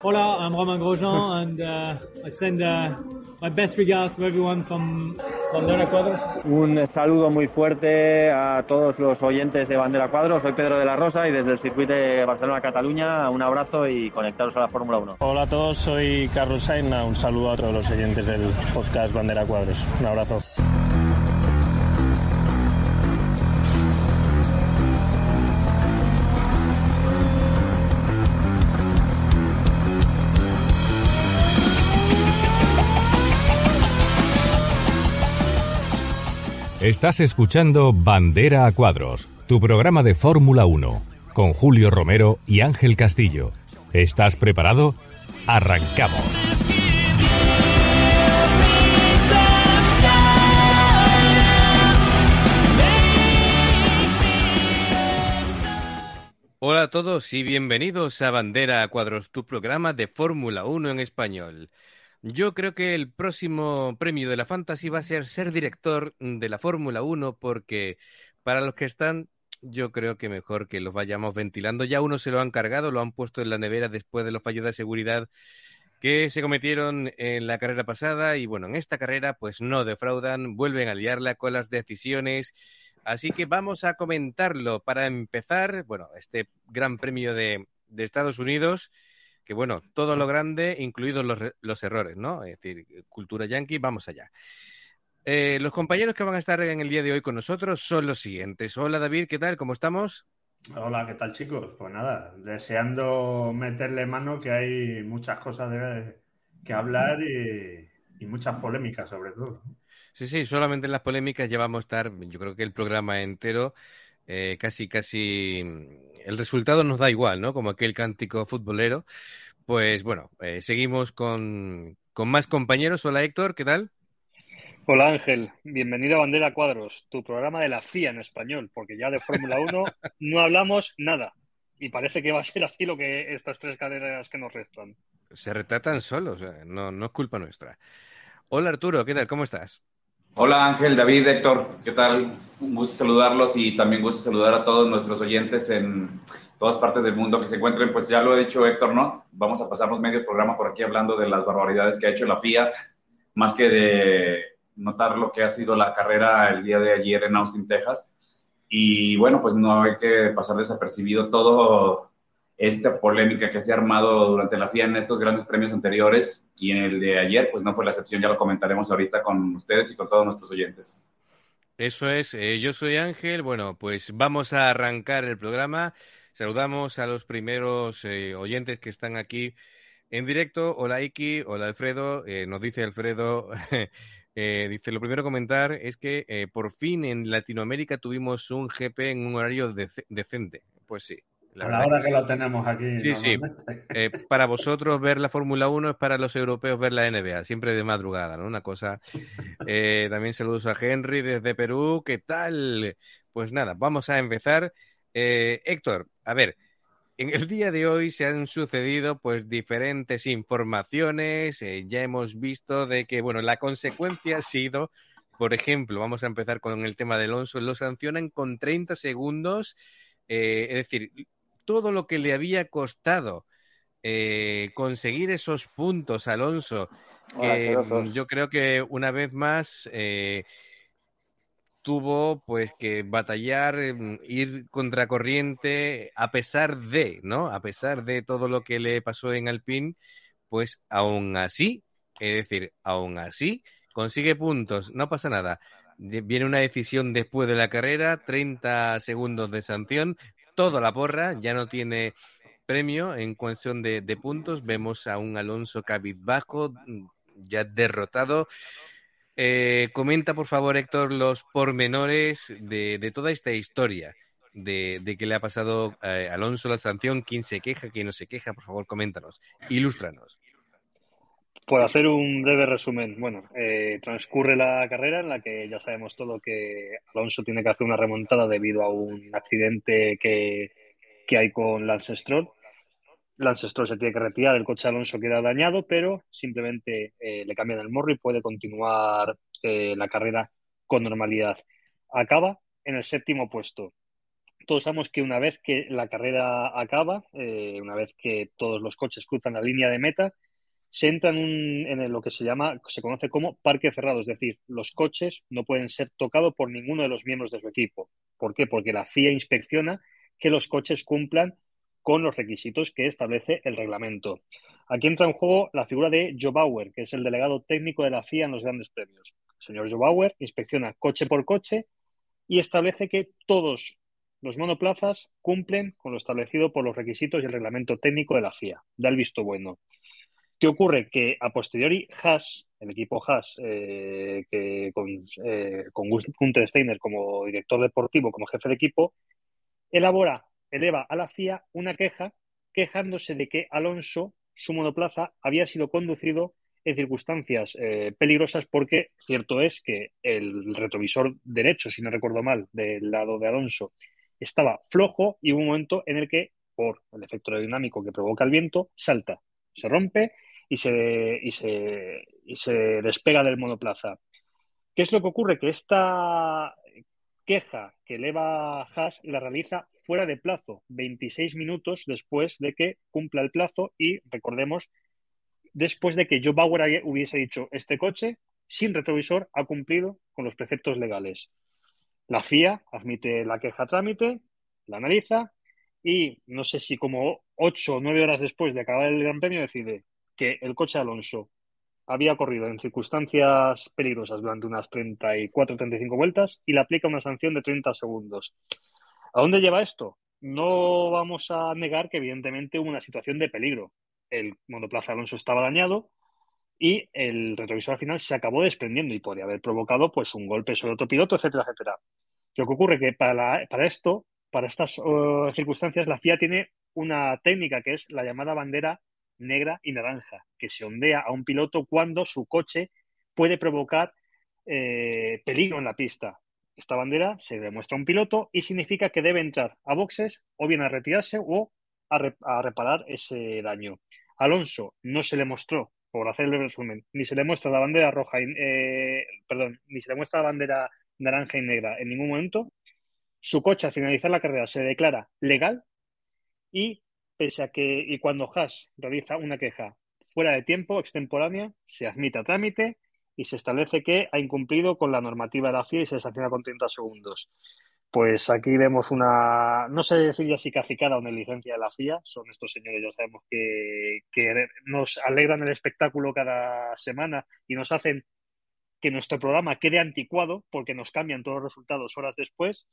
Hola, I'm Romain Grosjean, and uh, I send uh, my best regards to everyone from Bandera Cuadros. Un saludo muy fuerte a todos los oyentes de Bandera Cuadros. Soy Pedro de la Rosa y desde el circuito de Barcelona-Cataluña un abrazo y conectaros a la Fórmula 1. Hola a todos, soy Carlos Sainz. Un saludo a todos los oyentes del podcast Bandera Cuadros. Un abrazo. Estás escuchando Bandera a Cuadros, tu programa de Fórmula 1, con Julio Romero y Ángel Castillo. ¿Estás preparado? ¡Arrancamos! Hola a todos y bienvenidos a Bandera a Cuadros, tu programa de Fórmula 1 en español. Yo creo que el próximo premio de la Fantasy va a ser ser director de la Fórmula 1 porque para los que están, yo creo que mejor que los vayamos ventilando. Ya uno se lo han cargado, lo han puesto en la nevera después de los fallos de seguridad que se cometieron en la carrera pasada y bueno, en esta carrera pues no defraudan, vuelven a liarla con las decisiones. Así que vamos a comentarlo para empezar, bueno, este gran premio de, de Estados Unidos que bueno, todo lo grande, incluidos los, los errores, ¿no? Es decir, cultura yankee, vamos allá. Eh, los compañeros que van a estar en el día de hoy con nosotros son los siguientes. Hola David, ¿qué tal? ¿Cómo estamos? Hola, ¿qué tal chicos? Pues nada, deseando meterle mano que hay muchas cosas de, que hablar y, y, muchas polémicas sobre todo. Sí, sí, solamente en las polémicas ya vamos a estar, yo creo que el programa entero, eh, casi, casi el resultado nos da igual, ¿no? Como aquel cántico futbolero. Pues bueno, eh, seguimos con, con, más compañeros. Hola Héctor, ¿qué tal? Hola Ángel, bienvenido a Bandera Cuadros, tu programa de la FIA en español, porque ya de Fórmula 1 no hablamos nada. Y parece que va a ser así lo que estas tres carreras que nos restan. Se retratan solos, no, no es culpa nuestra. Hola Arturo, ¿qué tal? ¿Cómo estás? Hola Ángel, David, Héctor, ¿qué tal? Un gusto saludarlos y también gusto saludar a todos nuestros oyentes en todas partes del mundo que se encuentren. Pues ya lo he dicho Héctor, ¿no? Vamos a pasarnos medio programa por aquí hablando de las barbaridades que ha hecho la FIA, más que de notar lo que ha sido la carrera el día de ayer en Austin, Texas. Y bueno, pues no hay que pasar desapercibido todo esta polémica que se ha armado durante la FIA en estos grandes premios anteriores y en el de ayer, pues no fue la excepción, ya lo comentaremos ahorita con ustedes y con todos nuestros oyentes. Eso es, eh, yo soy Ángel, bueno, pues vamos a arrancar el programa. Saludamos a los primeros eh, oyentes que están aquí en directo. Hola Iki, hola Alfredo, eh, nos dice Alfredo, dice, lo primero comentar es que por fin en Latinoamérica tuvimos un GP en un horario decente. Pues sí, la a la hora que, que, lo tenemos aquí. Sí, sí. Eh, para vosotros ver la Fórmula 1 es para los europeos ver la NBA, siempre de madrugada, ¿no? Una cosa. Eh, también saludos a Henry desde Perú. ¿Qué tal? Pues nada, vamos a empezar. Eh, Héctor, a ver, en el día de hoy se han sucedido pues diferentes informaciones. Ya hemos visto de que, bueno, la consecuencia ha sido por ejemplo, vamos a empezar con el tema de Alonso, lo sancionan con 30 segundos, eh, es decir, todo lo que le había costado eh, conseguir esos puntos Alonso, que Hola, yo creo que una vez más eh, tuvo pues que batallar, mm, ir contracorriente, a pesar de, ¿no? A pesar de todo lo que le pasó en Alpine, pues aún así, es decir, aún así, consigue puntos, no pasa nada. Viene una decisión después de la carrera, 30 segundos de sanción, toda la porra, ya no tiene premio en cuestión de, puntos. Vemos a un Alonso cabizbajo, ya derrotado. Eh, comenta, por favor, Héctor, los pormenores de, toda esta historia de, de qué le ha pasado a Alonso la sanción, quién se queja, quién no se queja, por favor, coméntanos, ilústranos. Por hacer un breve resumen, bueno, eh, transcurre la carrera en la que ya sabemos todo que Alonso tiene que hacer una remontada debido a un accidente que, que hay con Lance Stroll. Lance Stroll se tiene que retirar, el coche de Alonso queda dañado, pero simplemente eh, le cambian el morro y puede continuar eh, la carrera con normalidad. Acaba en el séptimo puesto. Todos sabemos que una vez que la carrera acaba, una vez que todos los coches cruzan la línea de meta, se entra en, lo que se llama, se conoce como parque cerrado, es decir, los coches no pueden ser tocados por ninguno de los miembros de su equipo. ¿Por qué? Porque la FIA inspecciona que los coches cumplan con los requisitos que establece el reglamento. Aquí entra en juego la figura de Joe Bauer, que es el delegado técnico de la FIA en los grandes premios. El señor Joe Bauer inspecciona coche por coche y establece que todos los monoplazas cumplen con lo establecido por los requisitos y el reglamento técnico de la FIA. Da el visto bueno. ¿Qué ocurre? Que a posteriori Haas, el equipo Haas, eh, con, eh, Steiner como director deportivo, como jefe de equipo, elabora, eleva a la FIA una queja quejándose de que Alonso, su monoplaza, había sido conducido en circunstancias eh, peligrosas porque cierto es que el retrovisor derecho, si no recuerdo mal, del lado de Alonso, estaba flojo y hubo un momento en el que, por el efecto aerodinámico que provoca el viento, salta, se rompe y se, y se, y se despega del monoplaza. ¿Qué es lo que ocurre? Que esta queja que eleva Haas la realiza fuera de plazo, 26 minutos después de que cumpla el plazo y recordemos, después de que Joe Bauer hubiese dicho este coche sin retrovisor ha cumplido con los preceptos legales. La FIA admite la queja a trámite, la analiza y no sé si como ocho o nueve horas después de acabar el Gran Premio decide que el coche Alonso había corrido en circunstancias peligrosas durante unas 34-35 vueltas y le aplica una sanción de 30 segundos. ¿A dónde lleva esto? No vamos a negar que evidentemente hubo una situación de peligro. El monoplaza Alonso estaba dañado y el retrovisor al final se acabó desprendiendo y podría haber provocado pues un golpe sobre otro piloto, etcétera, etcétera. Lo que ocurre que para, esto, para estas uh, circunstancias, la FIA tiene una técnica que es la llamada bandera negra y naranja, que se ondea a un piloto cuando su coche puede provocar eh, peligro en la pista. Esta bandera se demuestra a un piloto y significa que debe entrar a boxes o bien a retirarse o a, reparar ese daño. Alonso no se le mostró, por hacer el resumen, ni se le muestra la bandera roja, y, eh, perdón, ni se le muestra la bandera naranja y negra en ningún momento. Su coche al finalizar la carrera se declara legal y pese a que y cuando Haas realiza una queja fuera de tiempo, extemporánea, se admite a trámite y se establece que ha incumplido con la normativa de la FIA y se sanciona con 30 segundos. Pues aquí vemos una, no sé decir ya si cacicada o negligencia de la FIA, son estos señores, ya sabemos que, que nos alegran el espectáculo cada semana y nos hacen que nuestro programa quede anticuado porque nos cambian todos los resultados horas después.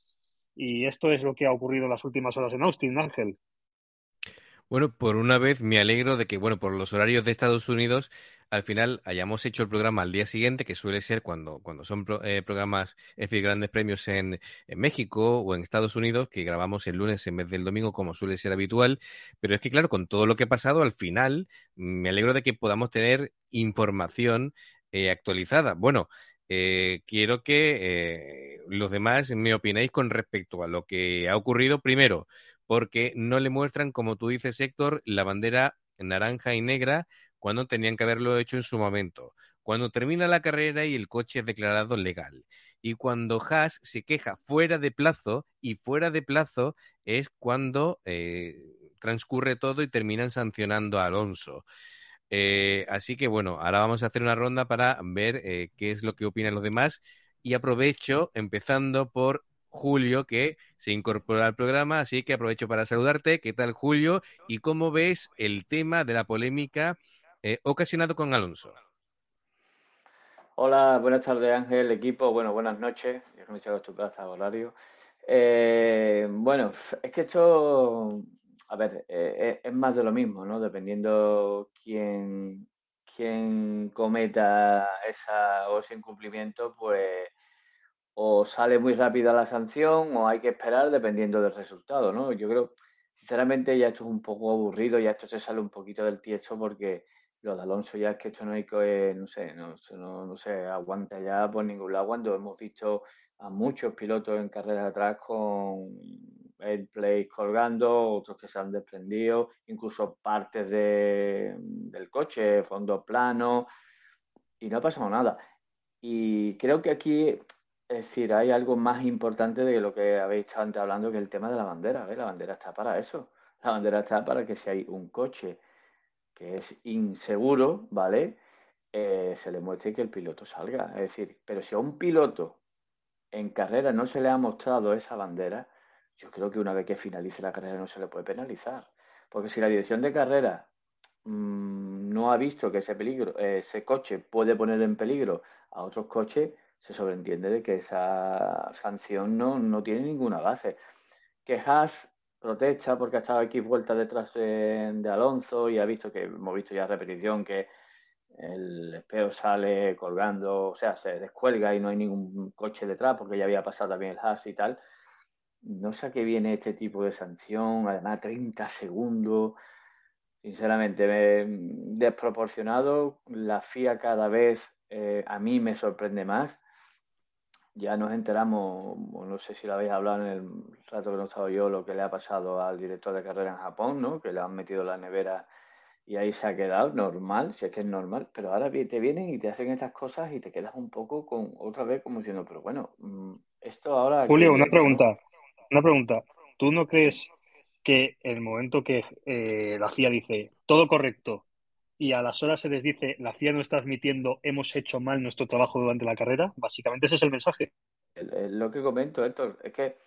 Y esto es lo que ha ocurrido en las últimas horas en Austin, Ángel. Bueno, por una vez me alegro de que, bueno, por los horarios de Estados Unidos, al final hayamos hecho el programa al día siguiente, que suele ser cuando, cuando son eh, programas, es decir, grandes premios en, en, México o en Estados Unidos, que grabamos el lunes en vez del domingo, como suele ser habitual. Pero es que, claro, con todo lo que ha pasado, al final me alegro de que podamos tener información eh, actualizada. Bueno, eh, quiero que eh, los demás me opinéis con respecto a lo que ha ocurrido. Primero, porque no le muestran, como tú dices, Héctor, la bandera naranja y negra cuando tenían que haberlo hecho en su momento. Cuando termina la carrera y el coche es declarado legal. Y cuando Haas se queja fuera de plazo, y fuera de plazo es cuando eh, transcurre todo y terminan sancionando a Alonso. Eh, así que bueno, ahora vamos a hacer una ronda para ver eh, qué es lo que opinan los demás. Y aprovecho, empezando por Julio, que se incorpora al programa, así que aprovecho para saludarte. ¿Qué tal, Julio? ¿Y cómo ves el tema de la polémica eh, ocasionado con Alonso? Hola, buenas tardes, Ángel, equipo. Bueno, buenas noches. Yo no estoy acostumbrado a horario. Eh, bueno, es que esto, a ver, eh, es más de lo mismo, ¿no? Dependiendo quién, quién cometa esa, o ese incumplimiento, pues, o sale muy rápida la sanción o hay que esperar dependiendo del resultado, ¿no? Yo creo, sinceramente, ya esto es un poco aburrido, ya esto se sale un poquito del tiesto porque lo de Alonso ya es que esto no hay que, no sé, no, no, no se aguanta ya por ningún lado cuando hemos visto a muchos pilotos en carreras atrás con el play colgando, otros que se han desprendido, incluso partes de, del coche, fondo plano, y no ha pasado nada. Y creo que aquí es decir, hay algo más importante de lo que habéis estado antes hablando, que el tema de la bandera. La bandera está para eso. La bandera está para que si hay un coche que es inseguro, ¿vale? Eh, se le muestre que el piloto salga. Es decir, pero si a un piloto en carrera no se le ha mostrado esa bandera, yo creo que una vez que finalice la carrera no se le puede penalizar. Porque si la dirección de carrera mmm, no ha visto que ese peligro, ese coche puede poner en peligro a otros coches, se sobreentiende de que esa sanción no, no tiene ninguna base. Que Haas protesta porque ha estado aquí vueltas detrás de, Alonso y ha visto que hemos visto ya repetición que el espejo sale colgando, o sea, se descuelga y no hay ningún coche detrás porque ya había pasado también el Haas y tal. No sé a qué viene este tipo de sanción, además 30 segundos. Sinceramente, desproporcionado. La FIA cada vez eh, a mí me sorprende más ya nos enteramos, no sé si lo habéis hablado en el rato que no estaba yo, lo que le ha pasado al director de carrera en Japón, ¿no? Que le han metido la nevera y ahí se ha quedado, normal, si es que es normal, pero ahora te vienen y te hacen estas cosas y te quedas un poco con otra vez como diciendo, pero bueno, mm, esto ahora... Julio, una pregunta, una pregunta. ¿Tú no crees que el momento que eh, la FIA dice todo correcto, y a las horas se les dice la CIA no está admitiendo hemos hecho mal nuestro trabajo durante la carrera. Básicamente ese es el mensaje. Lo que comento, Héctor, es que,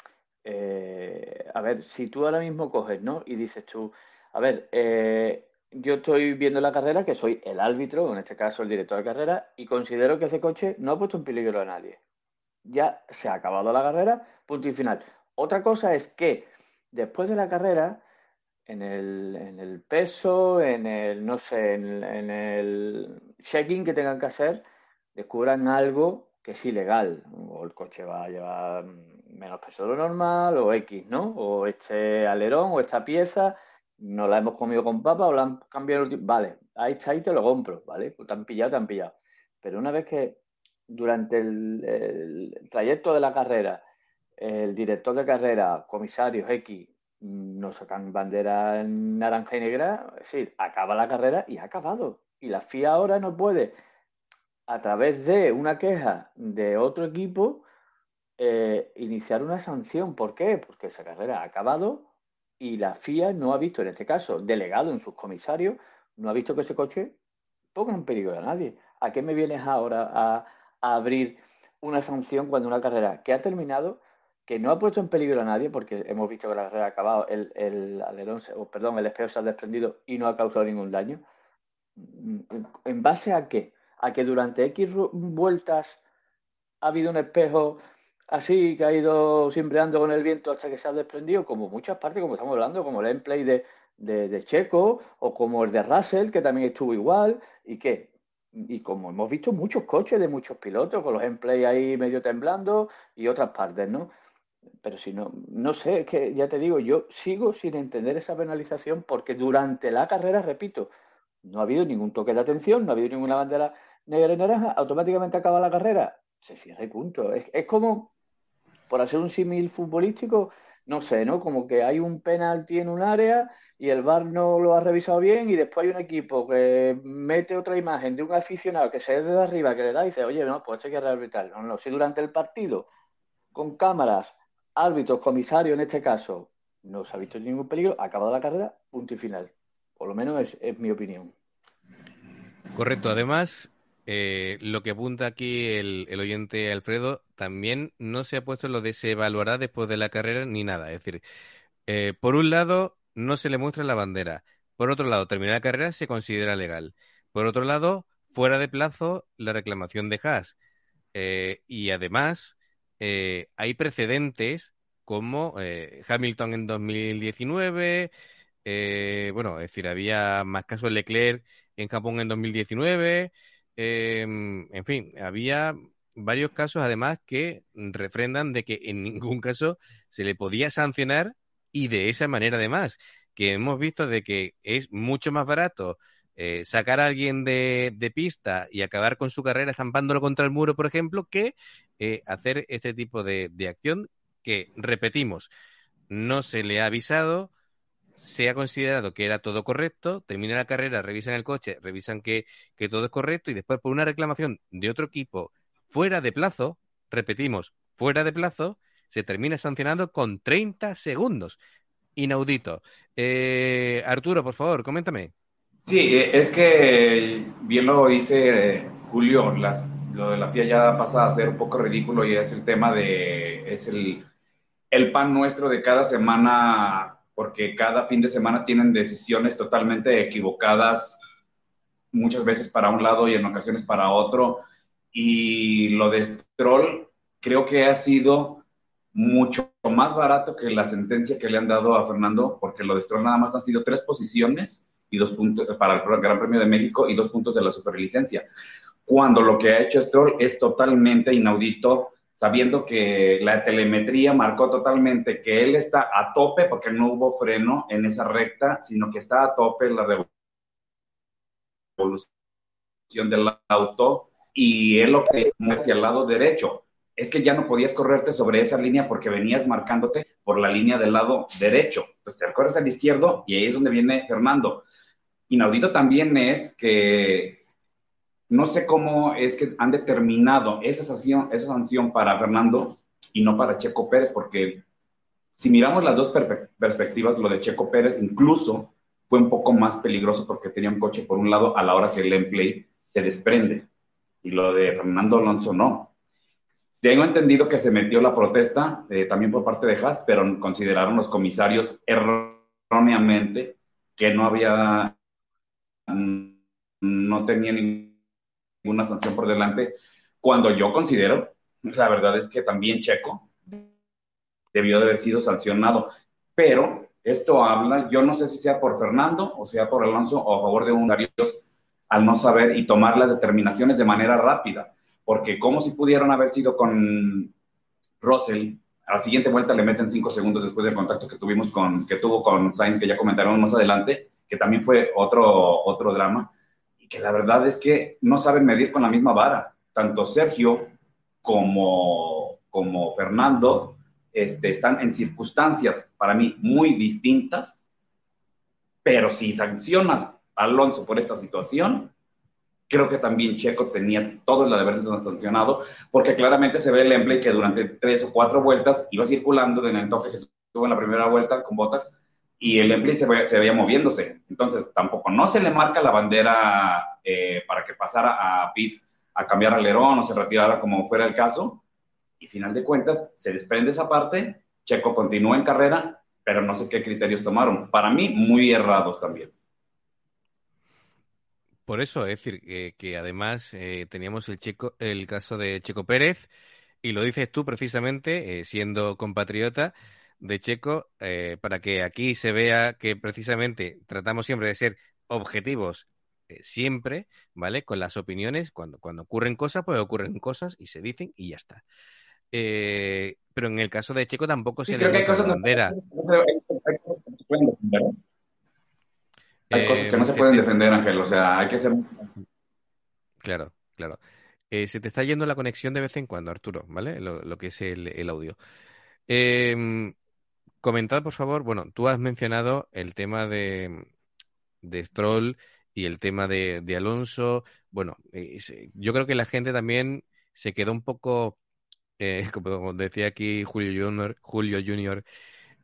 eh, a ver, si tú ahora mismo coges, ¿no? Y dices tú, a ver, eh, yo estoy viendo la carrera, que soy el árbitro, en este caso el director de carrera, y considero que ese coche no ha puesto en peligro a nadie. Ya se ha acabado la carrera, punto y final. Otra cosa es que después de la carrera en el, en el peso, en el, no sé, en, en el checking que tengan que hacer, descubran algo que es ilegal. O el coche va a llevar menos peso de lo normal, o X, ¿no? O este alerón, o esta pieza, no la hemos comido con papa, o la han cambiado. Vale, ahí está, ahí te lo compro, ¿vale? Pues te han pillado, te han pillado. Pero una vez que durante el, el trayecto de la carrera, el director de carrera, comisarios X, no sacan bandera naranja y negra, es decir, acaba la carrera y ha acabado. Y la FIA ahora no puede, a través de una queja de otro equipo, eh, iniciar una sanción. ¿Por qué? Porque esa carrera ha acabado y la FIA no ha visto, en este caso, delegado en sus comisarios, no ha visto que ese coche ponga en peligro a nadie. ¿A qué me vienes ahora a abrir una sanción cuando una carrera que ha terminado que no ha puesto en peligro a nadie, porque hemos visto que la carrera ha acabado, el, alerón, o perdón, el espejo se ha desprendido y no ha causado ningún daño. ¿En base a qué? A que durante X vueltas ha habido un espejo así que ha ido simbreando con el viento hasta que se ha desprendido, como muchas partes, como estamos hablando, como el gameplay de, de, de Checo o como el de Russell, que también estuvo igual, y que y como hemos visto muchos coches de muchos pilotos con los gameplay ahí medio temblando y otras partes, ¿no? Pero si no, no sé, es que ya te digo, yo sigo sin entender esa penalización porque durante la carrera, repito, no ha habido ningún toque de atención, no ha habido ninguna bandera negra y naranja, automáticamente acaba la carrera, se cierra y punto. Es, es como, por hacer un símil futbolístico, no sé, ¿no? Como que hay un penalti en un área y el VAR no lo ha revisado bien y después hay un equipo que mete otra imagen de un aficionado que se ve desde arriba, que le da y dice, oye, no, pues hay que rearbitrar. No, no, si durante el partido, con cámaras, árbitros, comisario en este caso, no se ha visto ningún peligro, ha acabado la carrera, punto y final. Por lo menos es, mi opinión. Correcto, además, eh, lo que apunta aquí el, oyente Alfredo, también no se ha puesto lo de se evaluará después de la carrera ni nada. Es decir, eh, por un lado, no se le muestra la bandera. Por otro lado, terminar la carrera se considera legal. Por otro lado, fuera de plazo la reclamación de Haas. Eh, y además, eh, hay precedentes como eh, Hamilton en 2019, eh, bueno, es decir, había más casos de Leclerc en Japón en 2019, em, en fin, había varios casos además que refrendan de que en ningún caso se le podía sancionar y de esa manera además, que hemos visto de que es mucho más barato eh, sacar a alguien de, pista y acabar con su carrera estampándolo contra el muro, por ejemplo, que eh, hacer este tipo de, acción que, repetimos, no se le ha avisado, se ha considerado que era todo correcto, termina la carrera, revisan el coche, revisan que, todo es correcto y después por una reclamación de otro equipo fuera de plazo, repetimos, fuera de plazo, se termina sancionando con 30 segundos. Inaudito. Eh, Arturo, por favor, coméntame. Sí, eh, es que bien lo dice Julio, las, lo de la FIA ya pasa a ser un poco ridículo y es el tema de, es el, el pan nuestro de cada semana, porque cada fin de semana tienen decisiones totalmente equivocadas, muchas veces para un lado y en ocasiones para otro. Y lo de Stroll creo que ha sido mucho más barato que la sentencia que le han dado a Fernando, porque lo de Stroll nada más han sido tres posiciones y dos puntos para el Gran Premio de México y dos puntos de la superlicencia. Cuando lo que ha hecho Stroll es totalmente inaudito, sabiendo que la telemetría marcó totalmente que él está a tope porque no hubo freno en esa recta, sino que está a tope la revolución del auto y él lo que es hacia el lado derecho. Es que ya no podías correrte sobre esa línea porque venías marcándote por la línea del lado derecho. Pues te corres al izquierdo y ahí es donde viene Fernando. Inaudito también es que no sé cómo es que han determinado esa sanción, para Fernando y no para Checo Pérez, porque si miramos las dos perspectivas, lo de Checo Pérez incluso fue un poco más peligroso porque tenía un coche por un lado a la hora que el Emplay se desprende y lo de Fernando Alonso no. Tengo entendido que se metió la protesta eh, también por parte de Haas, pero consideraron los comisarios erróneamente que no había no tenía ninguna sanción por delante, cuando yo considero, la verdad es que también Checo debió de haber sido sancionado, pero esto habla, yo no sé si sea por Fernando o sea por Alonso o a favor de un al no saber y tomar las determinaciones de manera rápida, porque como si pudieron haber sido con Russell, a la siguiente vuelta le meten cinco segundos después del contacto que tuvimos con, que tuvo con Sainz, que ya comentaremos más adelante, que también fue otro, otro drama, y que la verdad es que no saben medir con la misma vara. Tanto Sergio como, como Fernando este, están en circunstancias para mí muy distintas, pero si sancionas a Alonso por esta situación, creo que también Checo tenía todo el deber de ser sancionado, porque claramente se ve el empleo que durante tres o cuatro vueltas iba circulando en el toque que tuvo en la primera vuelta con botas y el Empli se, se, veía moviéndose. Entonces, tampoco no se le marca la bandera eh, para que pasara a Pitts a cambiar alerón o se retirara como fuera el caso. Y final de cuentas, se desprende esa parte, Checo continúa en carrera, pero no sé qué criterios tomaron. Para mí, muy errados también. Por eso, es decir, que además eh, teníamos el, Checo, el caso de Checo Pérez, y lo dices tú precisamente, eh, siendo compatriota, de Checo eh, para que aquí se vea que precisamente tratamos siempre de ser objetivos eh, siempre, ¿vale? Con las opiniones, cuando, cuando ocurren cosas, pues ocurren cosas y se dicen y ya está. Eh, pero en el caso de Checo tampoco se le hay cosas bandera. Hay cosas que no se pueden defender, Ángel, o sea, hay que ser... Claro, claro. se te está yendo la conexión de vez en cuando, Arturo, ¿vale? Lo, que es el, el audio. Eh, Comentad, por favor, bueno, tú has mencionado el tema de, de Stroll y el tema de, Alonso. Bueno, eh, yo creo que la gente también se quedó un poco, eh, como decía aquí Julio Junior, Julio Junior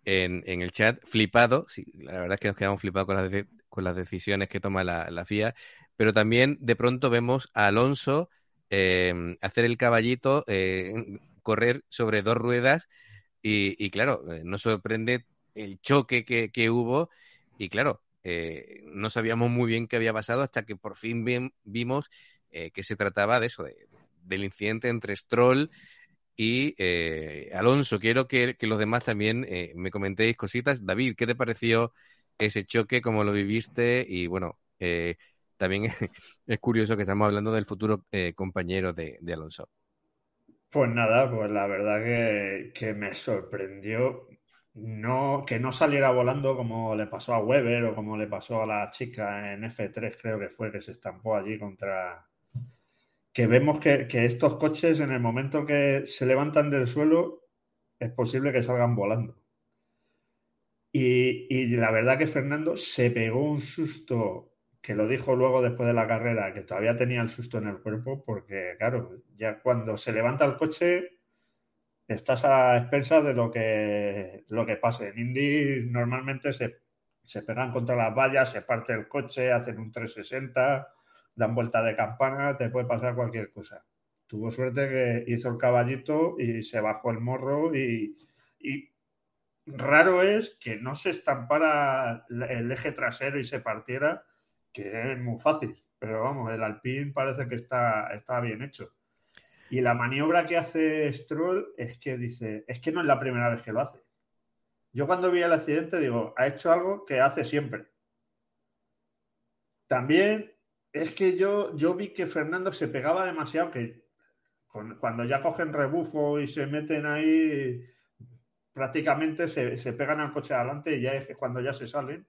en, en, el chat, flipado. Sí, la verdad es que nos quedamos flipados con las, con las decisiones que toma la, la, FIA, pero también de pronto vemos a Alonso eh, hacer el caballito, correr sobre dos ruedas y, claro, eh, nos sorprende el choque que, hubo y claro, eh, no sabíamos muy bien qué había pasado hasta que por fin vimos eh, que se trataba de eso, del incidente entre Stroll y Alonso. Quiero que, los demás también me comentéis cositas. David, ¿qué te pareció ese choque? ¿Cómo lo viviste? Y bueno, también es curioso que estamos hablando del futuro compañero de Alonso. Pues nada, pues la verdad que, me sorprendió no, que no saliera volando como le pasó a Weber o como le pasó a la chica en F3, creo que fue, que se estampó allí contra... Que vemos que estos coches en el momento que se levantan del suelo es posible que salgan volando. Y, la verdad que Fernando se pegó un susto que lo dijo luego después de la carrera, que todavía tenía el susto en el cuerpo, porque claro, ya cuando se levanta el coche estás a expensas de lo que, lo que pase. En Indy normalmente se, se pegan contra las vallas, se parte el coche, hacen un 360, dan vuelta de campana, te puede pasar cualquier cosa. Tuvo suerte que hizo el caballito y se bajó el morro y raro es que no se estampara el eje trasero y se partiera, que es muy fácil. Pero vamos, el Alpine parece que está, está bien hecho. Y la maniobra que hace Stroll es que dice, es que no es la primera vez que lo hace. Yo cuando vi el accidente digo, ha hecho algo que hace siempre. También es que yo, yo vi que Fernando se pegaba demasiado, que cuando ya cogen rebufo y se meten ahí, prácticamente se, se pegan al coche adelante y ya es cuando ya se salen.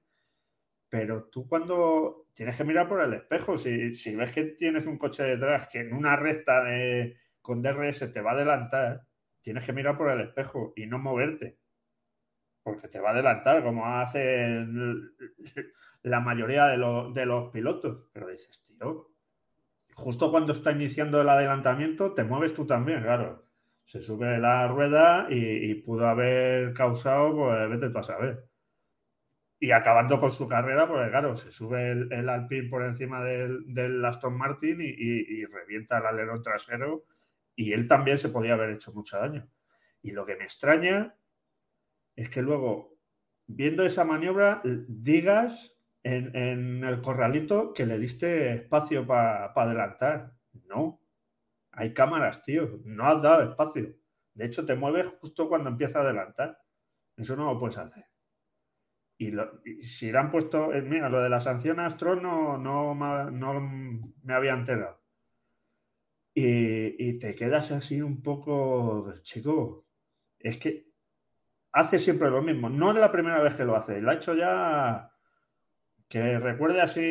Pero tú cuando tienes que mirar por el espejo, si, si ves que tienes un coche detrás que en una recta de, con DRS te va a adelantar, tienes que mirar por el espejo y no moverte. Porque te va a adelantar, como hace la mayoría de, de los pilotos. Pero dices, tío, justo cuando está iniciando el adelantamiento, te mueves tú también, claro. Se sube la rueda y, pudo haber causado, pues vete tú a saber. Y acabando con su carrera, pues claro, se sube el, el Alpine por encima del, Aston Martin y, revienta el alerón trasero y él también se podía haber hecho mucho daño. Y lo que me extraña es que luego, viendo esa maniobra, digas en, en el corralito que le diste espacio para pa adelantar. No, hay cámaras, tío, no has dado espacio. De hecho, te mueves justo cuando empieza a adelantar. Eso no lo puedes hacer. Y, lo, si le han puesto, eh, mira, lo de la sanción a Astro no, me había enterado. Y, te quedas así un poco, chico, es que hace siempre lo mismo. No es la primera vez que lo hace, lo ha hecho ya, que recuerde así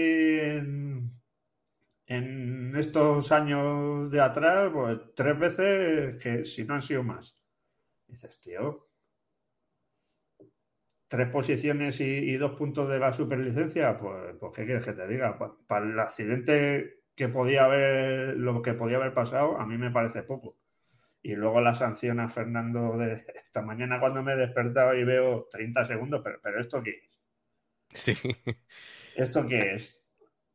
en estos años de atrás, pues tres veces que si no han sido más. dices, tío, tres posiciones y, y, dos puntos de la superlicencia, pues, pues ¿qué quieres que te diga? Para, para el accidente que podía haber, lo que podía haber pasado, a mí me parece poco. Y luego la sanción a Fernando de esta mañana cuando me he despertado y veo 30 segundos, pero, pero ¿esto qué es? Sí. ¿Esto qué es?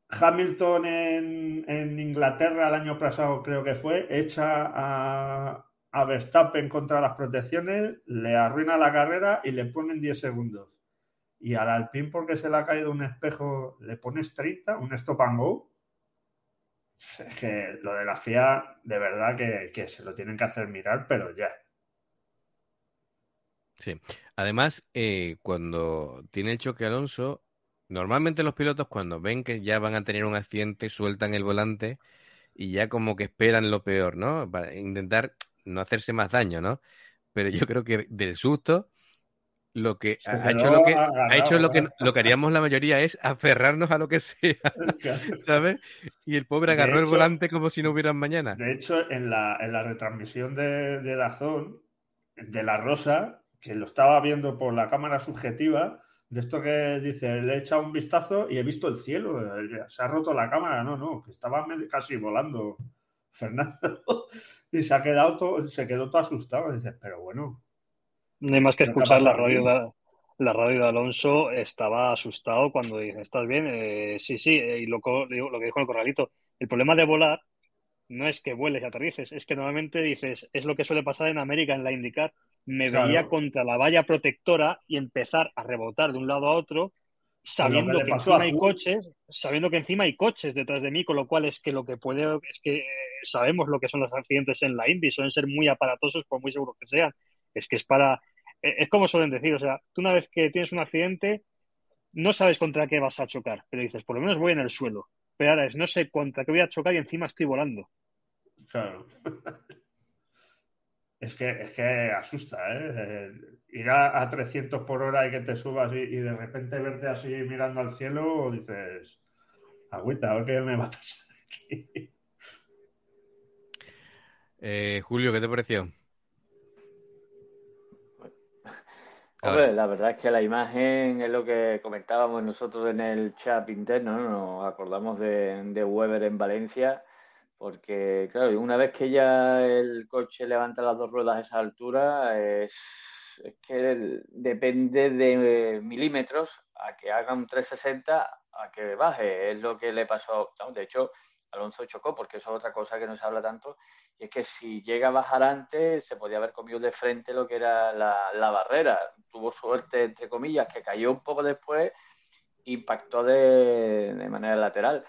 Hamilton en, en, Inglaterra el año pasado creo que fue, echa a, Verstappen contra las protecciones, le arruina la carrera y le ponen 10 segundos. Y al Alpine porque se le ha caído un espejo le pones 30, un stop and go es que lo de la FIA, de verdad que, que, se lo tienen que hacer mirar, pero ya. Sí. Además, eh, cuando tiene el choque Alonso, normalmente los pilotos cuando ven que ya van a tener un accidente, sueltan el volante y ya como que esperan lo peor, ¿no? Para intentar no hacerse más daño, ¿no? Pero yo creo que del susto lo que ha hecho lo que agarrado, ha hecho lo que lo que haríamos la mayoría es aferrarnos a lo que sea, ¿sabes? Y el pobre agarró el volante como si no hubieran mañana. De hecho, en la, en la retransmisión de, de Dazón, de La Rosa, que lo estaba viendo por la cámara subjetiva, de esto que dice, le he echado un vistazo y he visto el cielo, eh, se ha roto la cámara, no, no, que estaba casi volando Fernando y se ha quedado todo, se quedó todo asustado, dices, pero bueno, No hay más que ¿Qué te ha escuchar la radio, de, la radio de Alonso, estaba asustado cuando dice, ¿estás bien? Eh, sí, sí, eh, y lo, lo que dijo el corralito, el problema de volar no es que vueles y aterrices, es que normalmente dices, es lo que suele pasar en América, en la IndyCar, me Claro. veía contra la valla protectora y empezar a rebotar de un lado a otro, sabiendo que, encima hay coches, sabiendo que encima hay coches detrás de mí, con lo cual es que lo que puede, es que eh, sabemos lo que son los accidentes en la Indy, suelen ser muy aparatosos por muy seguros que sean, es que es para, eh, es como suelen decir, o sea, tú una vez que tienes un accidente, no sabes contra qué vas a chocar, pero dices, por lo menos voy en el suelo. Pero ahora es, no sé contra qué voy a chocar y encima estoy volando. Claro. es que, es que asusta, ¿eh? Ir a, 300 por hora y que te subas y, de repente verte así mirando al cielo, dices, agüita, a ver qué me va a pasar aquí. Eh, Julio, ¿qué te pareció? Hombre, la verdad es que la imagen es lo que comentábamos nosotros en el chat interno, ¿no? Nos acordamos de, de Weber en Valencia, porque, claro, una vez que ya el coche levanta las dos ruedas a esa altura, es, es que depende de milímetros a que haga un 360 a que baje. Es lo que le pasó. De hecho, Alonso chocó, porque eso es otra cosa que no se habla tanto, y es que si llega a bajar antes, se podía haber comido de frente lo que era la, barrera. Tuvo suerte, entre comillas, que cayó un poco después, impactó de, manera lateral.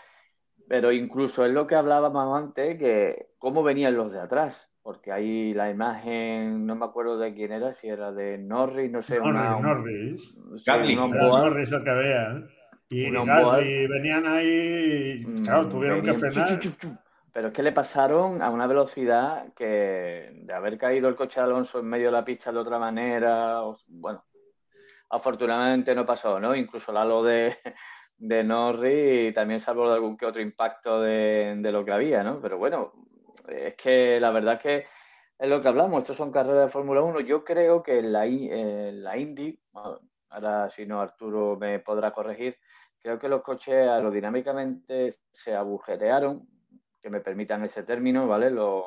Pero incluso es lo que hablábamos antes, que cómo venían los de atrás, porque ahí la imagen, no me acuerdo de quién era, si era de Norris, no sé, Norris, una, Norris. Norris lo que vea. Y, y venían ahí, mm, claro, tuvieron que frenar. Pero es que le pasaron a una velocidad que de haber caído el coche de Alonso en medio de la pista de otra manera, bueno, afortunadamente no pasó, ¿no? Incluso la lo de, de Norris también salvo de algún que otro impacto de, de, lo que había, ¿no? Pero bueno, es que la verdad es que es lo que hablamos, estos son carreras de Fórmula 1. Yo creo que en la, en la Indy, ahora si no Arturo me podrá corregir, creo que los coches aerodinámicamente se agujerearon, que me permitan ese término, ¿vale? Los,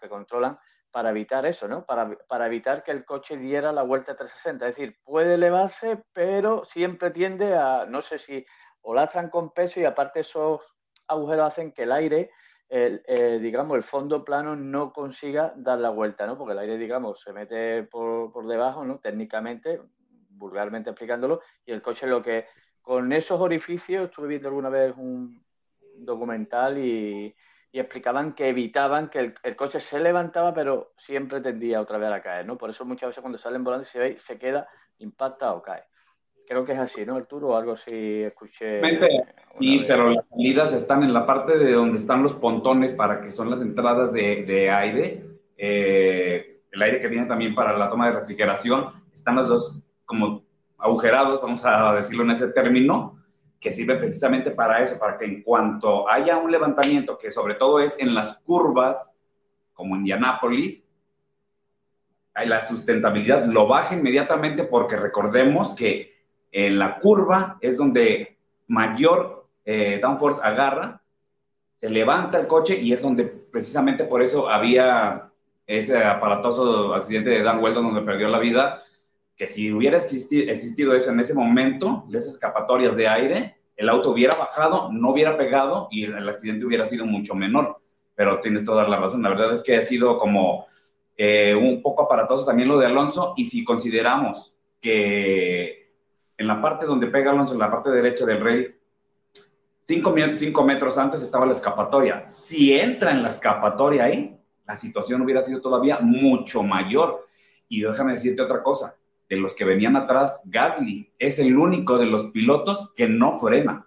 que controlan, para evitar eso, ¿no? Para, para, evitar que el coche diera la vuelta 360. Es decir, puede elevarse, pero siempre tiende a, no sé si, o lastran con peso y aparte esos agujeros hacen que el aire, digamos, el fondo plano no consiga dar la vuelta, ¿no? Porque el aire, digamos, se mete por, por debajo, ¿no? Técnicamente, vulgarmente explicándolo, y el coche lo que con esos orificios, estuve viendo alguna vez un documental y, explicaban que evitaban que el, coche se levantaba, pero siempre tendía otra vez a caer, ¿no? Por eso muchas veces cuando salen volando se ve, se queda, impacta o cae. Creo que es así, ¿no, Arturo? O algo así escuché. Sí, pero las salidas están en la parte de donde están los pontones para que son las entradas de, aire. Eh, el aire que viene también para la toma de refrigeración. Están los dos como agujerados, vamos a decirlo en ese término, que sirve precisamente para eso, para que en cuanto haya un levantamiento, que sobre todo es en las curvas, como Indianápolis, la sustentabilidad lo baja inmediatamente porque recordemos que en la curva es donde mayor eh, downforce agarra, se levanta el coche y es donde precisamente por eso había ese aparatoso accidente de Dan Weldon donde perdió la vida, que si hubiera existido, eso en ese momento, esas escapatorias de aire, el auto hubiera bajado, no hubiera pegado y el accidente hubiera sido mucho menor. Pero tienes toda la razón. La verdad es que ha sido como eh, un poco aparatoso también lo de Alonso. Y si consideramos que en la parte donde pega Alonso, en la parte derecha del rey, cinco metros antes estaba la escapatoria. Si entra en la escapatoria ahí, la situación hubiera sido todavía mucho mayor. Y déjame decirte otra cosa de los que venían atrás, Gasly es el único de los pilotos que no frena.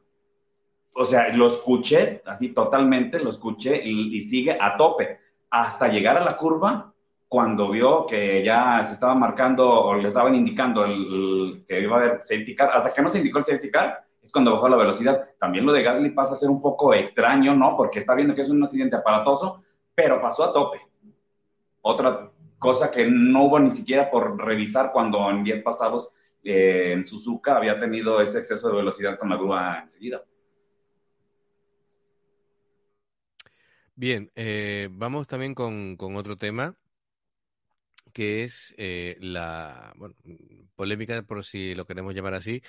O sea, lo escuché así totalmente, lo escuché y, sigue a tope hasta llegar a la curva cuando vio que ya se estaba marcando o le estaban indicando el, que iba a haber safety car, hasta que no se indicó el safety car, es cuando bajó la velocidad. También lo de Gasly pasa a ser un poco extraño, ¿no? Porque está viendo que es un accidente aparatoso, pero pasó a tope. Otra cosa que no hubo ni siquiera por revisar cuando en días pasados eh, en Suzuka había tenido ese exceso de velocidad con la grúa enseguida. Bien, eh, vamos también con, otro tema, que es eh, la polémica, por si lo queremos llamar así,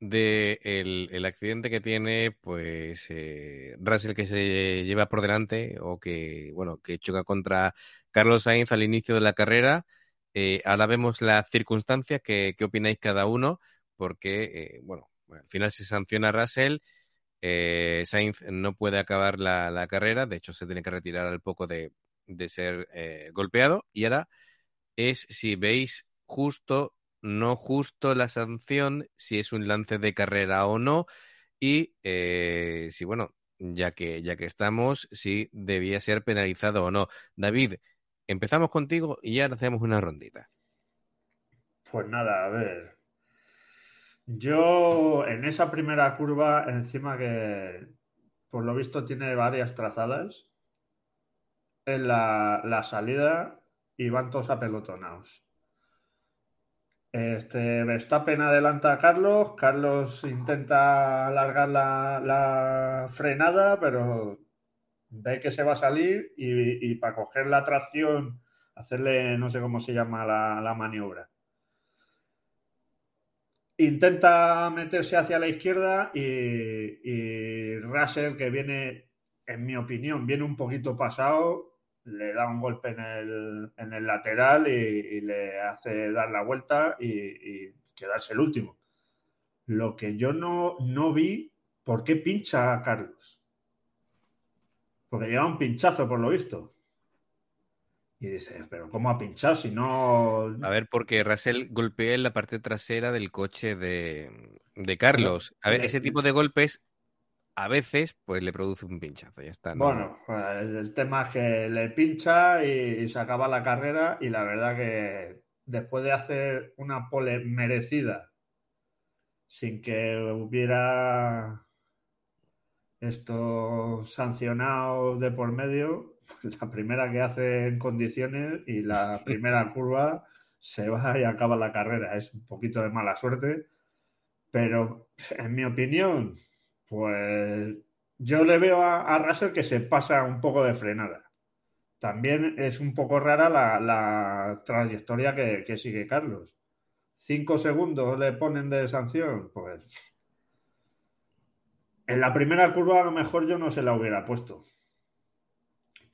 de el, accidente que tiene pues eh, Russell que se lleva por delante o que bueno que choca contra Carlos Sainz al inicio de la carrera eh, ahora vemos las circunstancias que, opináis cada uno porque eh, bueno al final se sanciona a Russell eh, Sainz no puede acabar la, carrera de hecho se tiene que retirar al poco de, de ser golpeado. Y ahora es si veis justo no justo la sanción, si es un lance de carrera o no, y si, bueno, ya que, ya que estamos, si debía ser penalizado o no. David, empezamos contigo y ya hacemos una rondita. Pues nada, a ver. Yo en esa primera curva, encima que por lo visto tiene varias trazadas, en la, salida y van todos apelotonados. Este, Verstappen adelanta a Carlos, Carlos intenta alargar la, la frenada, pero ve que se va a salir y, para coger la tracción, hacerle, no sé cómo se llama la, maniobra intenta meterse hacia la izquierda y, y, Russell, que viene, en mi opinión, viene un poquito pasado, le da un golpe en el, lateral y, le hace dar la vuelta y, y, quedarse el último. Lo que yo no, no vi, ¿por qué pincha a Carlos? Porque lleva un pinchazo, por lo visto. Y dices, pero ¿cómo ha pinchado si no...? A ver, porque Russell golpea en la parte trasera del coche de, de Carlos. A ver, ese tipo de golpes a veces pues le produce un pinchazo, ya está. ¿no? Bueno, pues, el tema es que le pincha y, y, se acaba la carrera y la verdad que después de hacer una pole merecida sin que hubiera esto sancionado de por medio, la primera que hace en condiciones y la primera curva se va y acaba la carrera. Es un poquito de mala suerte, pero en mi opinión, pues yo le veo a, a Russell que se pasa un poco de frenada. También es un poco rara la, la trayectoria que, que, sigue Carlos. Cinco segundos le ponen de sanción, pues en la primera curva a lo mejor yo no se la hubiera puesto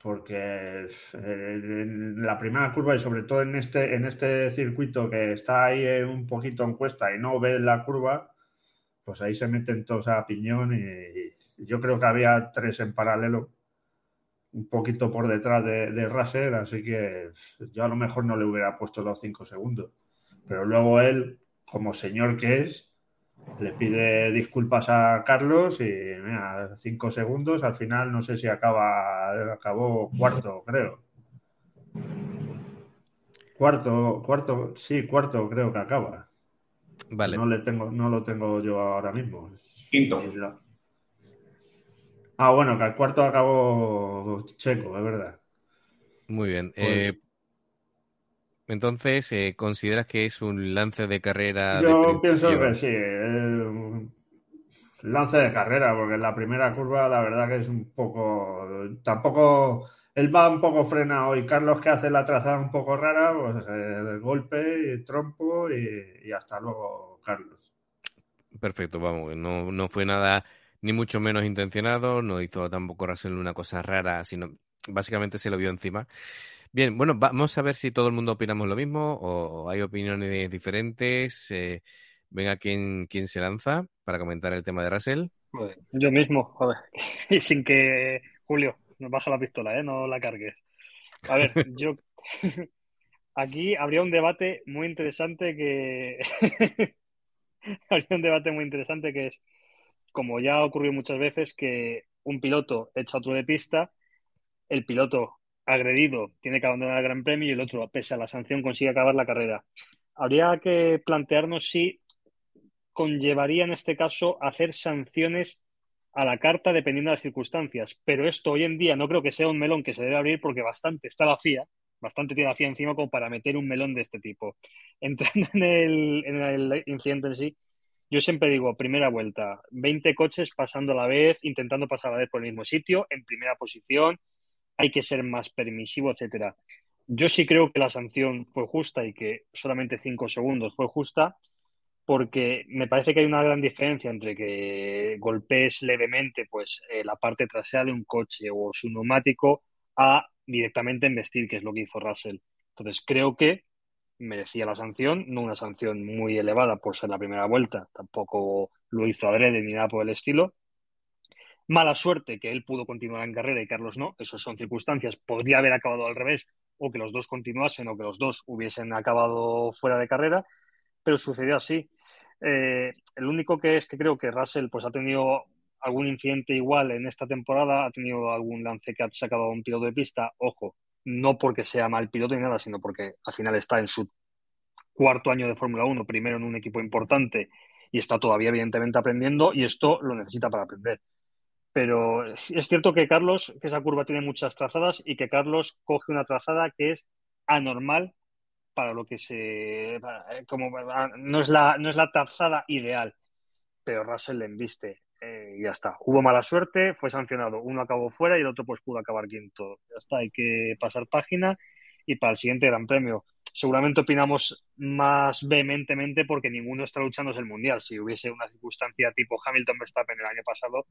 porque en la primera curva y sobre todo en este, en este circuito que está ahí un poquito en cuesta y no ve la curva, pues ahí se meten todos a piñón y, yo creo que había tres en paralelo, un poquito por detrás de, de Russell, así que yo a lo mejor no le hubiera puesto los cinco segundos. Pero luego él, como señor que es, le pide disculpas a Carlos y mira, cinco segundos, al final no sé si acaba, acabó cuarto, creo. Cuarto, cuarto, sí, cuarto creo que acaba. Vale. No le tengo, no lo tengo yo ahora mismo. Quinto. Ah, bueno, que al cuarto acabó Checo, es verdad. Muy bien. Pues... Eh, entonces, eh, ¿consideras que es un lance de carrera? Yo de pienso que sí. Eh, lance de carrera, porque en la primera curva la verdad que es un poco. Tampoco. Él va un poco frenado y Carlos que hace la trazada un poco rara, pues eh, golpe y trompo y, y, hasta luego, Carlos. Perfecto, vamos, no, no fue nada ni mucho menos intencionado, no hizo tampoco Russell una cosa rara, sino básicamente se lo vio encima. Bien, bueno, vamos a ver si todo el mundo opinamos lo mismo o hay opiniones diferentes. Eh, venga, ¿quién, ¿quién se lanza para comentar el tema de Russell? Yo mismo, joder. Y sin que, Julio, nos baja la pistola, ¿eh? No la cargues. A ver, yo... Aquí habría un debate muy interesante que... habría un debate muy interesante que es, como ya ha ocurrido muchas veces, que un piloto echa otro de pista, el piloto agredido tiene que abandonar el Gran Premio y el otro, pese a la sanción, consigue acabar la carrera. Habría que plantearnos si conllevaría en este caso hacer sanciones a la carta dependiendo de las circunstancias. Pero esto hoy en día no creo que sea un melón que se debe abrir porque bastante está la FIA, bastante tiene la FIA encima como para meter un melón de este tipo. Entrando en el, en el incidente en sí, yo siempre digo, primera vuelta, 20 coches pasando a la vez, intentando pasar a la vez por el mismo sitio, en primera posición, hay que ser más permisivo, etcétera. Yo sí creo que la sanción fue justa y que solamente cinco segundos fue justa, porque me parece que hay una gran diferencia entre que golpees levemente pues, eh, la parte trasera de un coche o su neumático a directamente embestir, que es lo que hizo Russell. Entonces creo que merecía la sanción, no una sanción muy elevada por ser la primera vuelta, tampoco lo hizo adrede ni nada por el estilo, Mala suerte que él pudo continuar en carrera y Carlos no. Esas son circunstancias. Podría haber acabado al revés o que los dos continuasen o que los dos hubiesen acabado fuera de carrera, pero sucedió así. Eh, el único que es que creo que Russell pues, ha tenido algún incidente igual en esta temporada, ha tenido algún lance que ha sacado a un piloto de pista. Ojo, no porque sea mal piloto ni nada, sino porque al final está en su cuarto año de Fórmula 1, primero en un equipo importante y está todavía evidentemente aprendiendo y esto lo necesita para aprender. Pero es cierto que Carlos, que esa curva tiene muchas trazadas y que Carlos coge una trazada que es anormal para lo que se como no es la no es la trazada ideal, pero Russell le embiste eh, y ya está. Hubo mala suerte, fue sancionado, uno acabó fuera y el otro pues pudo acabar quinto. Ya está, hay que pasar página y para el siguiente Gran Premio seguramente opinamos más vehementemente porque ninguno está luchando el mundial. Si hubiese una circunstancia tipo Hamilton Verstappen el año pasado,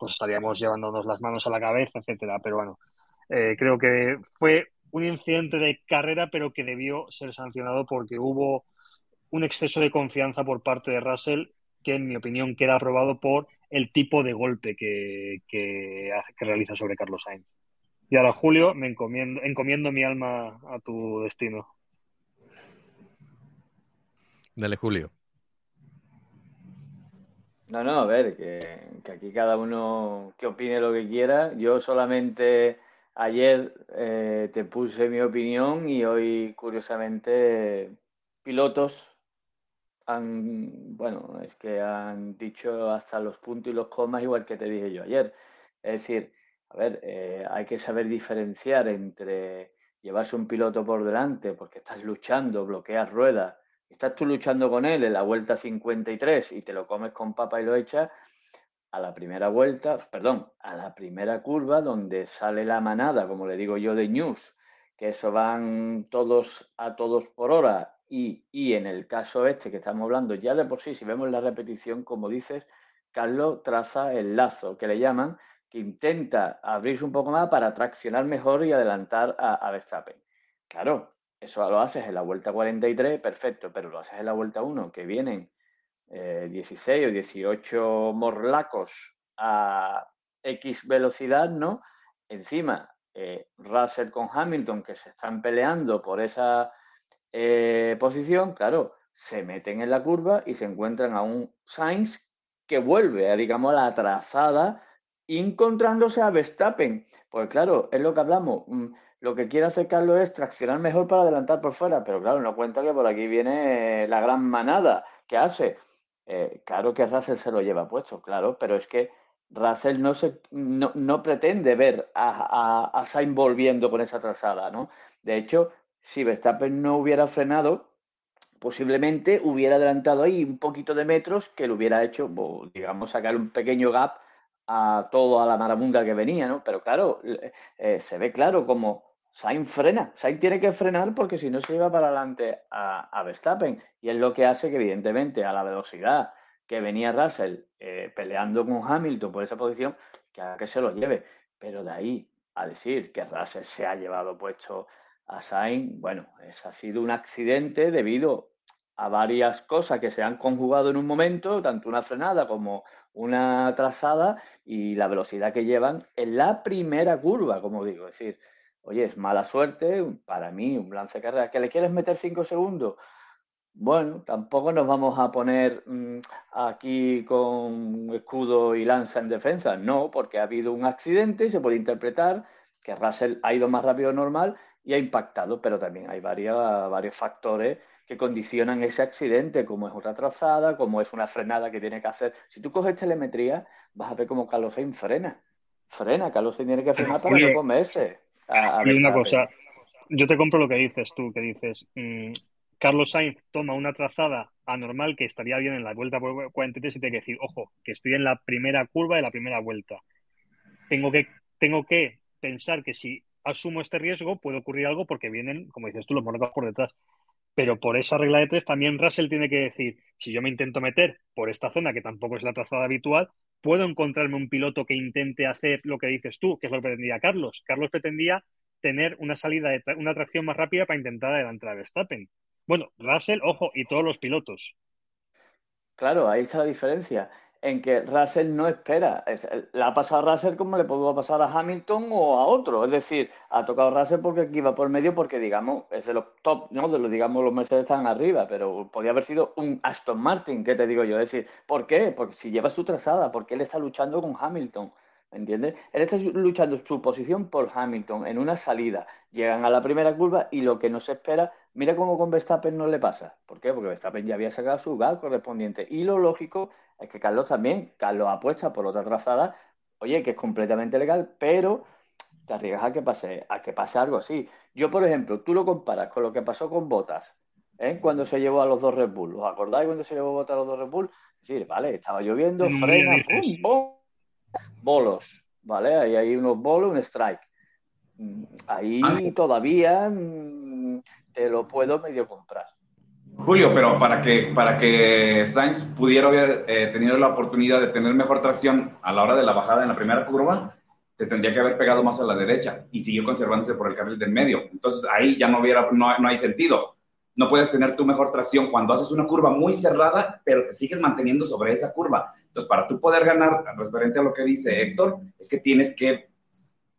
pues estaríamos llevándonos las manos a la cabeza, etcétera. Pero bueno, eh, creo que fue un incidente de carrera, pero que debió ser sancionado porque hubo un exceso de confianza por parte de Russell que, en mi opinión, queda aprobado por el tipo de golpe que, que, que realiza sobre Carlos Sainz. Y ahora, Julio, me encomiendo, encomiendo mi alma a tu destino. Dale, Julio. No, no, a ver, que, aquí cada uno que opine lo que quiera. Yo solamente ayer eh, te puse mi opinión y hoy, curiosamente, pilotos han, bueno, es que han dicho hasta los puntos y los comas igual que te dije yo ayer. Es decir, a ver, eh, hay que saber diferenciar entre llevarse un piloto por delante porque estás luchando, bloqueas ruedas estás tú luchando con él en la vuelta 53 y te lo comes con papa y lo echas, a la primera vuelta, perdón, a la primera curva donde sale la manada, como le digo yo, de News, que eso van todos a todos por hora y, y en el caso este que estamos hablando, ya de por sí, si vemos la repetición, como dices, Carlos traza el lazo, que le llaman, que intenta abrirse un poco más para traccionar mejor y adelantar a, a Verstappen. Claro, eso lo haces en la vuelta 43, perfecto, pero lo haces en la vuelta 1, que vienen 16 eh, o 18 morlacos a X velocidad, ¿no? Encima, eh, Russell con Hamilton, que se están peleando por esa eh, posición, claro, se meten en la curva y se encuentran a un Sainz que vuelve a, digamos, la trazada encontrándose a Verstappen. Pues claro, es lo que hablamos. Lo que quiere hacer Carlos es traccionar mejor para adelantar por fuera, pero claro, no cuenta que por aquí viene la gran manada que hace. Eh, claro que Russell se lo lleva puesto, claro, pero es que Russell no, se, no, pretende ver a, a, Sainz volviendo con esa trazada, ¿no? De hecho, si Verstappen no hubiera frenado, posiblemente hubiera adelantado ahí un poquito de metros que le hubiera hecho, digamos, sacar un pequeño gap a todo a la marabunga que venía, ¿no? Pero claro, eh, se ve claro como Sainz frena. Sainz tiene que frenar porque si no se lleva para adelante a, Verstappen. Y es lo que hace que, evidentemente, a la velocidad que venía Russell eh, peleando con Hamilton por esa posición, que haga que se lo lleve. Pero de ahí a decir que Russell se ha llevado puesto a Sainz, bueno, es, ha sido un accidente debido a varias cosas que se han conjugado en un momento, tanto una frenada como una trazada y la velocidad que llevan en la primera curva, como digo. Es decir, Oye, es mala suerte, para mí, un lance de carrera. ¿Que le quieres meter cinco segundos? Bueno, tampoco nos vamos a poner mm, aquí con escudo y lanza en defensa. No, porque ha habido un accidente y se puede interpretar que Russell ha ido más rápido normal y ha impactado, pero también hay varios factores que condicionan ese accidente, como es otra trazada, como es una frenada que tiene que hacer. Si tú coges telemetría, vas a ver cómo Carlos Sainz frena. Frena, Carlos Sainz tiene que frenar para no comerse y una cosa, yo te compro lo que dices tú, que dices, mm, Carlos Sainz toma una trazada anormal que estaría bien en la vuelta por 43 y tiene que decir, ojo, que estoy en la primera curva de la primera vuelta. Tengo que, tengo que pensar que si asumo este riesgo puede ocurrir algo porque vienen, como dices tú, los monarcas por detrás. Pero por esa regla de tres también Russell tiene que decir, si yo me intento meter por esta zona, que tampoco es la trazada habitual, puedo encontrarme un piloto que intente hacer lo que dices tú, que es lo que pretendía Carlos. Carlos pretendía tener una salida, de una tracción más rápida para intentar adelantar a Verstappen. Bueno, Russell, ojo, y todos los pilotos. Claro, ahí está la diferencia en que Russell no espera. le ha pasado a Russell como le pudo pasar a Hamilton o a otro. Es decir, ha tocado Russell porque aquí va por medio porque, digamos, es de los top, ¿no? De los, digamos, los Mercedes están arriba, pero podría haber sido un Aston Martin, ¿qué te digo yo? Es decir, ¿por qué? Porque si lleva su trazada, porque él está luchando con Hamilton. ¿entiendes? Él está luchando su posición por Hamilton en una salida. Llegan a la primera curva y lo que no se espera, mira cómo con Verstappen no le pasa. ¿Por qué? Porque Verstappen ya había sacado su gal correspondiente. Y lo lógico es que Carlos también, Carlos apuesta por otra trazada, oye, que es completamente legal, pero te arriesgas a que pase, a que pase algo así. Yo, por ejemplo, tú lo comparas con lo que pasó con Botas, ¿eh? cuando se llevó a los dos Red Bull. ¿Os acordáis cuando se llevó Botas a los dos Red Bull? Es decir, vale, estaba lloviendo, frena, pum, bolos, ¿vale? Ahí hay unos bolos, un strike. Mm, ahí todavía mm, te lo puedo medio comprar. Julio, pero para que, para que Sainz pudiera haber eh, tenido la oportunidad de tener mejor tracción a la hora de la bajada en la primera curva, se tendría que haber pegado más a la derecha y siguió conservándose por el carril del medio. Entonces ahí ya no, hubiera, no, no hay sentido. No puedes tener tu mejor tracción cuando haces una curva muy cerrada, pero te sigues manteniendo sobre esa curva. Entonces, para tú poder ganar, referente a lo que dice Héctor, es que tienes que,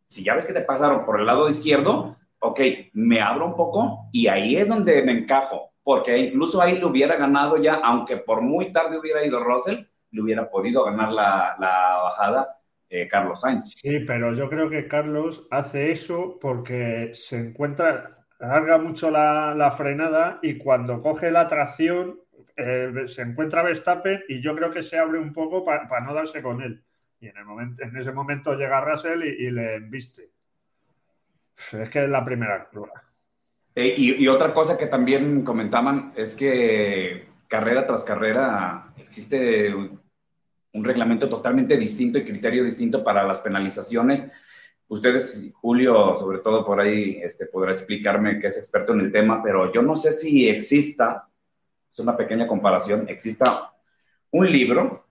si ya ves que te pasaron por el lado izquierdo, ok, me abro un poco y ahí es donde me encajo, porque incluso ahí le hubiera ganado ya, aunque por muy tarde hubiera ido Russell, le hubiera podido ganar la, bajada eh, Carlos Sainz. Sí, pero yo creo que Carlos hace eso porque se encuentra, alarga mucho la, frenada y cuando coge la tracción eh, se encuentra Verstappen y yo creo que se abre un poco para no darse con él. Y en, el momento, en ese momento llega Russell y, le embiste. Es que es la primera curva. Eh, y, otra cosa que también comentaban es que carrera tras carrera existe un, reglamento totalmente distinto y criterio distinto para las penalizaciones. Ustedes, Julio, sobre todo por ahí, este, podrá explicarme que es experto en el tema, pero yo no sé si exista, es una pequeña comparación, exista un libro,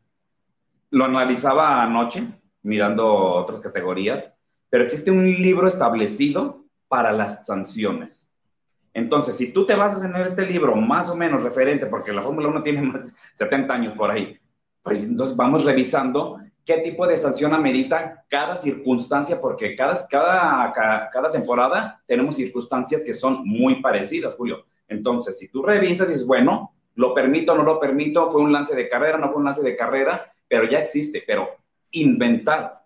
lo analizaba anoche mirando otras categorías, pero existe un libro establecido para las sanciones. Entonces, si tú te basas en este libro más o menos referente, porque la Fórmula 1 tiene más de 70 años por ahí, pues entonces vamos revisando qué tipo de sanción amerita cada circunstancia, porque cada, cada, cada, temporada tenemos circunstancias que son muy parecidas, Julio. Entonces, si tú revisas y dices, bueno, lo permito no lo permito, fue un lance de carrera, no fue un lance de carrera, pero ya existe, pero inventar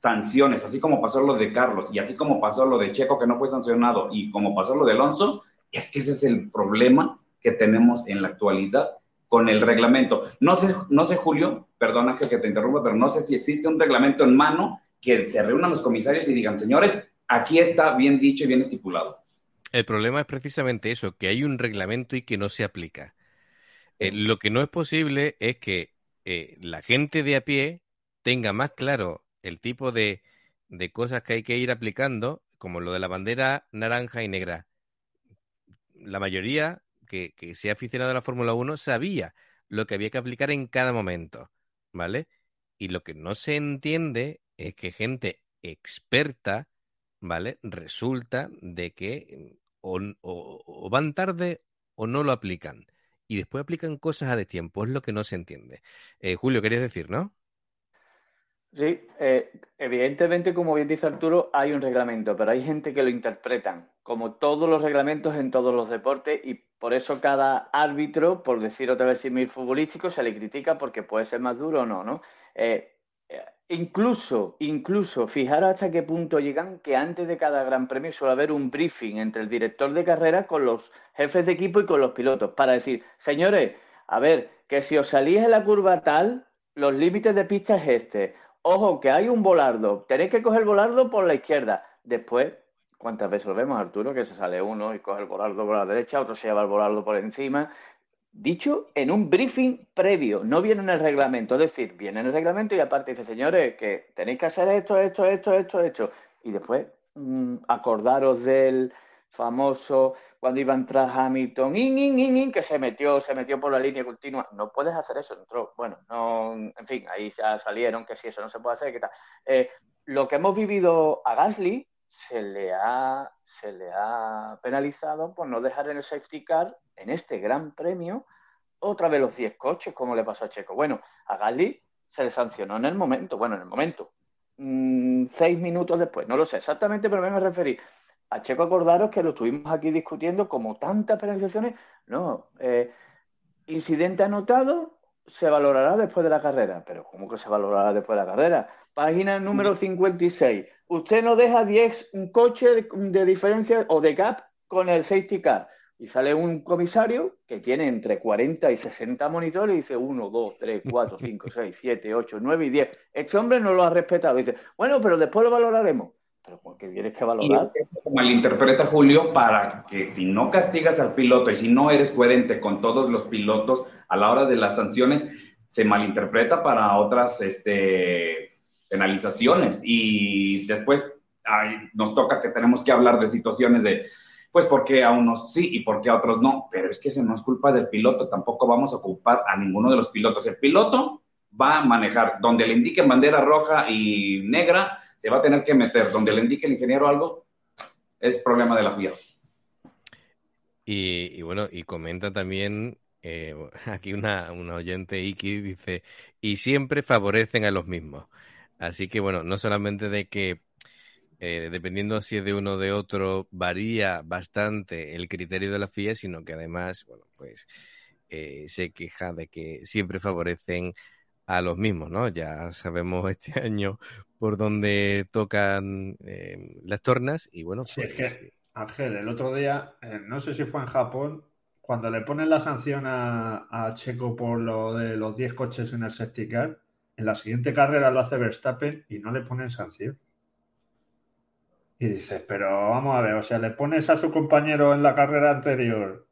sanciones, así como pasó lo de Carlos y así como pasó lo de Checo que no fue sancionado y como pasó lo de Alonso, es que ese es el problema que tenemos en la actualidad con el reglamento. No sé, no sé Julio, perdona que, te interrumpa, pero no sé si existe un reglamento en mano que se reúnan los comisarios y digan, señores, aquí está bien dicho y bien estipulado. El problema es precisamente eso, que hay un reglamento y que no se aplica. Eh, lo que no es posible es que eh, la gente de a pie tenga más claro el tipo de, de cosas que hay que ir aplicando, como lo de la bandera naranja y negra la mayoría que, que se ha aficionado a la Fórmula 1 sabía lo que había que aplicar en cada momento, ¿vale? Y lo que no se entiende es que gente experta, ¿vale? Resulta de que o, van tarde o no lo aplican. Y después aplican cosas a de tiempo, es lo que no se entiende. Eh, Julio, querías decir, ¿no? Sí, eh, evidentemente, como bien dice Arturo, hay un reglamento, pero hay gente que lo interpretan, como todos los reglamentos en todos los deportes, y por eso cada árbitro, por decir otra vez sin futbolístico, se le critica porque puede ser más duro o no, ¿no? Eh, eh, incluso, incluso, fijar hasta qué punto llegan que antes de cada gran premio suele haber un briefing entre el director de carrera con los jefes de equipo y con los pilotos, para decir, señores, a ver, que si os salís en la curva tal, los límites de pista es este Ojo, que hay un volardo. Tenéis que coger el volardo por la izquierda. Después, ¿cuántas veces lo vemos, Arturo? Que se sale uno y coge el volardo por la derecha, otro se lleva el volardo por encima. Dicho en un briefing previo, no viene en el reglamento. Es decir, viene en el reglamento y aparte dice, señores, que tenéis que hacer esto, esto, esto, esto, esto. Y después, mm, acordaros del famoso cuando iban tras Hamilton, que se metió, se metió por la línea continua. No puedes hacer eso, entró. Bueno, no, en fin, ahí ya salieron que si eso no se puede hacer, ¿qué tal? Eh, lo que hemos vivido a Gasly se le ha se le ha penalizado por no dejar en el safety car en este gran premio otra vez los 10 coches, como le pasó a Checo. Bueno, a Gasly se le sancionó en el momento, bueno, en el momento, mm, seis minutos después, no lo sé exactamente, pero me voy a Checo acordaros que lo estuvimos aquí discutiendo como tantas penalizaciones. No, eh, incidente anotado se valorará después de la carrera. Pero ¿cómo que se valorará después de la carrera? página número 56. Usted no deja 10 un coche de, de diferencia o de gap con el safety car. Y sale un comisario que tiene entre 40 y 60 monitores y dice 1, 2, 3, 4, 5, 6, 7, 8, 9 y 10. Este hombre no lo ha respetado. Dice, bueno, pero después lo valoraremos. Pero ¿por qué tienes que valorar? Y malinterpreta Julio para que si no castigas al piloto y si no eres coherente con todos los pilotos a la hora de las sanciones, se malinterpreta para otras este, penalizaciones. Y después ay, nos toca que tenemos que hablar de situaciones de pues porque a unos sí y porque a otros no, pero es que ese no es culpa del piloto, tampoco vamos a ocupar a ninguno de los pilotos. El piloto va a manejar donde le indiquen bandera roja y negra, se va a tener que meter, donde le indique el ingeniero algo, es problema de la FIA. Y, bueno, y comenta también eh, aquí una, una oyente, Iki, dice, y siempre favorecen a los mismos. Así que bueno, no solamente de que eh, dependiendo si es de uno o de otro, varía bastante el criterio de la FIA, sino que además, bueno, pues eh, se queja de que siempre favorecen a los mismos, ¿no? Ya sabemos este año por dónde tocan eh, las tornas y bueno, pues... es que, Ángel, el otro día, no sé si fue en Japón, cuando le ponen la sanción a, a Checo por lo de los 10 coches en el safety car, en la siguiente carrera lo hace Verstappen y no le ponen sanción. Y dices, pero vamos a ver, o sea, le pones a su compañero en la carrera anterior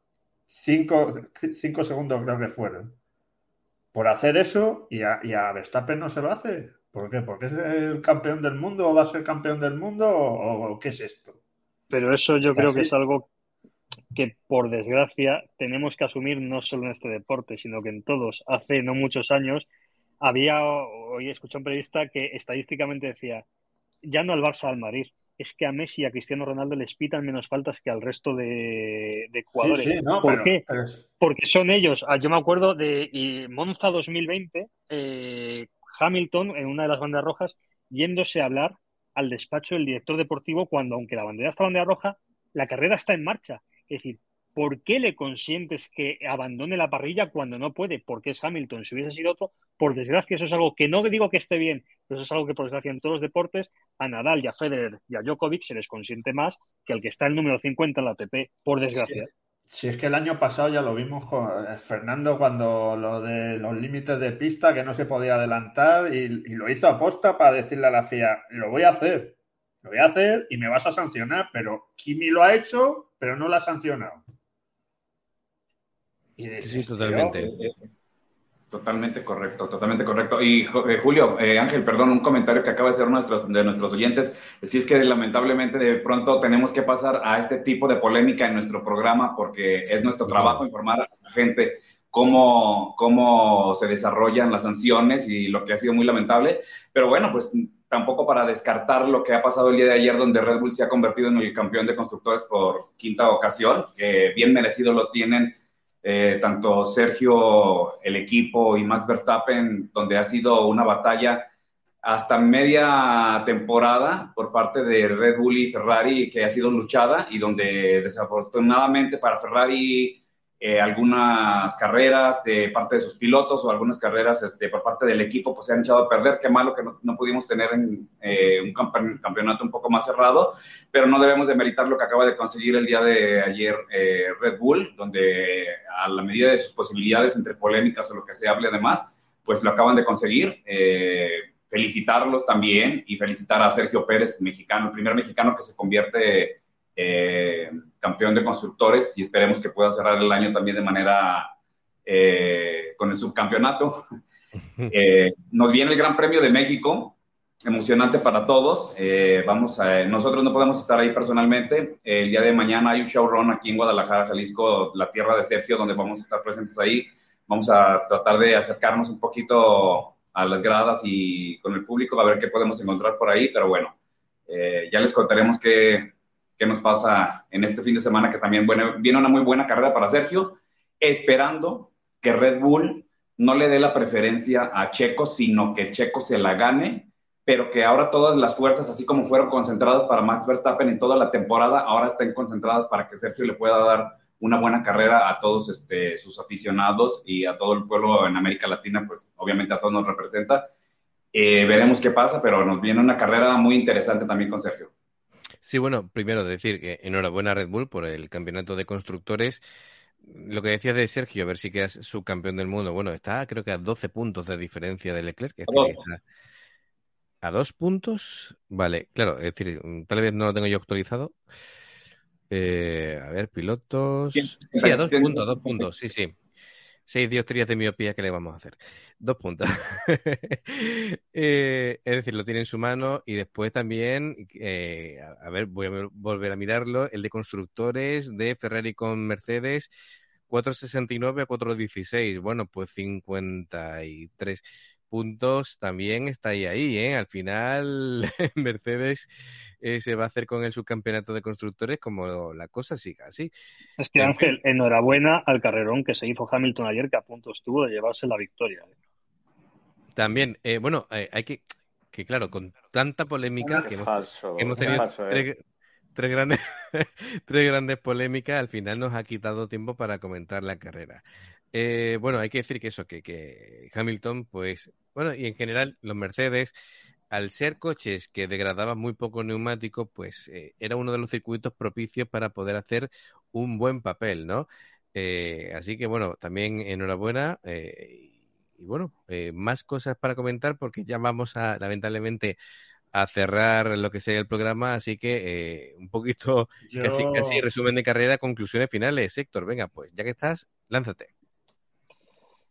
cinco, cinco segundos, creo que fueron, por hacer eso y a, y a, Verstappen no se lo hace. ¿Por qué? ¿Porque es el campeón del mundo o va a ser campeón del mundo o, qué es esto? Pero eso yo creo que es algo que por desgracia tenemos que asumir no solo en este deporte, sino que en todos. Hace no muchos años había, hoy escuché a un periodista que estadísticamente decía, ya no al Barça al Madrid, es que a Messi y a Cristiano Ronaldo les pitan menos faltas que al resto de, jugadores. ¿Por qué? Porque son ellos. Ah, yo me acuerdo de Monza 2020, eh, Hamilton en una de las bandas rojas yéndose a hablar al despacho del director deportivo cuando, aunque la bandera está bandera roja, la carrera está en marcha. Es decir, ¿por qué le consientes que abandone la parrilla cuando no puede? Porque es Hamilton. Si hubiese sido otro, por desgracia, eso es algo que no digo que esté bien, pero eso es algo que por desgracia en todos los deportes, a Nadal y a Federer y a Djokovic se les consiente más que al que está el número 50 en la ATP, por desgracia. Si es que el año pasado ya lo vimos con eh, Fernando cuando lo de los límites de pista que no se podía adelantar y, y lo hizo aposta para decirle a la FIA, lo voy a hacer, lo voy a hacer y me vas a sancionar, pero Kimi lo ha hecho, pero no lo ha sancionado sí, totalmente. Totalmente correcto, totalmente correcto. Y eh, Julio, eh, Ángel, perdón, un comentario que acaba de hacer nuestros, de nuestros oyentes. Si es que lamentablemente de pronto tenemos que pasar a este tipo de polémica en nuestro programa porque es nuestro trabajo informar a la gente cómo, cómo se desarrollan las sanciones y lo que ha sido muy lamentable. Pero bueno, pues tampoco para descartar lo que ha pasado el día de ayer, donde Red Bull se ha convertido en el campeón de constructores por quinta ocasión, que bien merecido lo tienen eh, tanto Sergio, el equipo y Max Verstappen, donde ha sido una batalla hasta media temporada por parte de Red Bull y Ferrari que ha sido luchada y donde desafortunadamente para Ferrari eh, algunas carreras de parte de sus pilotos o algunas carreras este, por parte del equipo pues se han echado a perder. Qué malo que no, pudimos tener en, eh, un campeonato un poco más cerrado, pero no debemos de meritar lo que acaba de conseguir el día de ayer eh, Red Bull, donde a la medida de sus posibilidades entre polémicas o lo que se hable además, pues lo acaban de conseguir. felicitarlos también y felicitar a Sergio Pérez, mexicano, el primer mexicano que se convierte eh, campeón de constructores y esperemos que pueda cerrar el año también de manera eh, con el subcampeonato. Eh, nos viene el Gran Premio de México, emocionante para todos. vamos a, nosotros no podemos estar ahí personalmente. El día de mañana hay un showrun aquí en Guadalajara, Jalisco, la tierra de Sergio, donde vamos a estar presentes ahí. Vamos a tratar de acercarnos un poquito a las gradas y con el público a ver qué podemos encontrar por ahí, pero bueno, ya les contaremos qué, qué nos pasa en este fin de semana, que también viene una muy buena carrera para Sergio, esperando que Red Bull no le dé la preferencia a Checo, sino que Checo se la gane, pero que ahora todas las fuerzas, así como fueron concentradas para Max Verstappen en toda la temporada, ahora estén concentradas para que Sergio le pueda dar una buena carrera a todos este, sus aficionados y a todo el pueblo en América Latina, pues obviamente a todos nos representa Eh, veremos qué pasa, pero nos viene una carrera muy interesante también con Sergio. Sí, bueno, primero decir que enhorabuena a Red Bull por el campeonato de constructores. Lo que decías de Sergio, a ver si quedas subcampeón del mundo. Bueno, está creo que a 12 puntos de diferencia de Leclerc. Está a dos puntos. Vale, claro, es decir, tal vez no lo tengo yo actualizado. Eh, a ver, pilotos. Sí, a dos puntos, dos puntos, sí, sí. Seis diostrías de miopía, ¿qué le vamos a hacer? Dos puntos. Eh, es decir, lo tiene en su mano y después también, eh, a ver, voy a volver a mirarlo, el de constructores de Ferrari con Mercedes, 469 a 416. Bueno, pues 53 puntos también está ahí, ahí, ¿eh? Al final, Mercedes eh, se va a hacer con el subcampeonato de constructores como la cosa siga así. Es que Ángel, enhorabuena al carrerón que se hizo Hamilton ayer, que a punto estuvo de llevarse la victoria. ¿eh? También, eh, bueno, hay que, que claro, con tanta polémica que hemos, tenido tres, grandes, tres grandes polémicas, al final nos ha quitado tiempo para comentar la carrera. Eh, bueno, hay que decir que eso, que, que Hamilton, pues, bueno, y en general los Mercedes, al ser coches que degradaban muy poco neumático, pues eh, era uno de los circuitos propicios para poder hacer un buen papel, ¿no? Eh, así que bueno, también enhorabuena. y bueno, más cosas para comentar porque ya vamos a, lamentablemente, a cerrar lo que sea el programa, así que un poquito, casi, casi resumen de carrera, conclusiones finales. Héctor, venga, pues ya que estás, lánzate.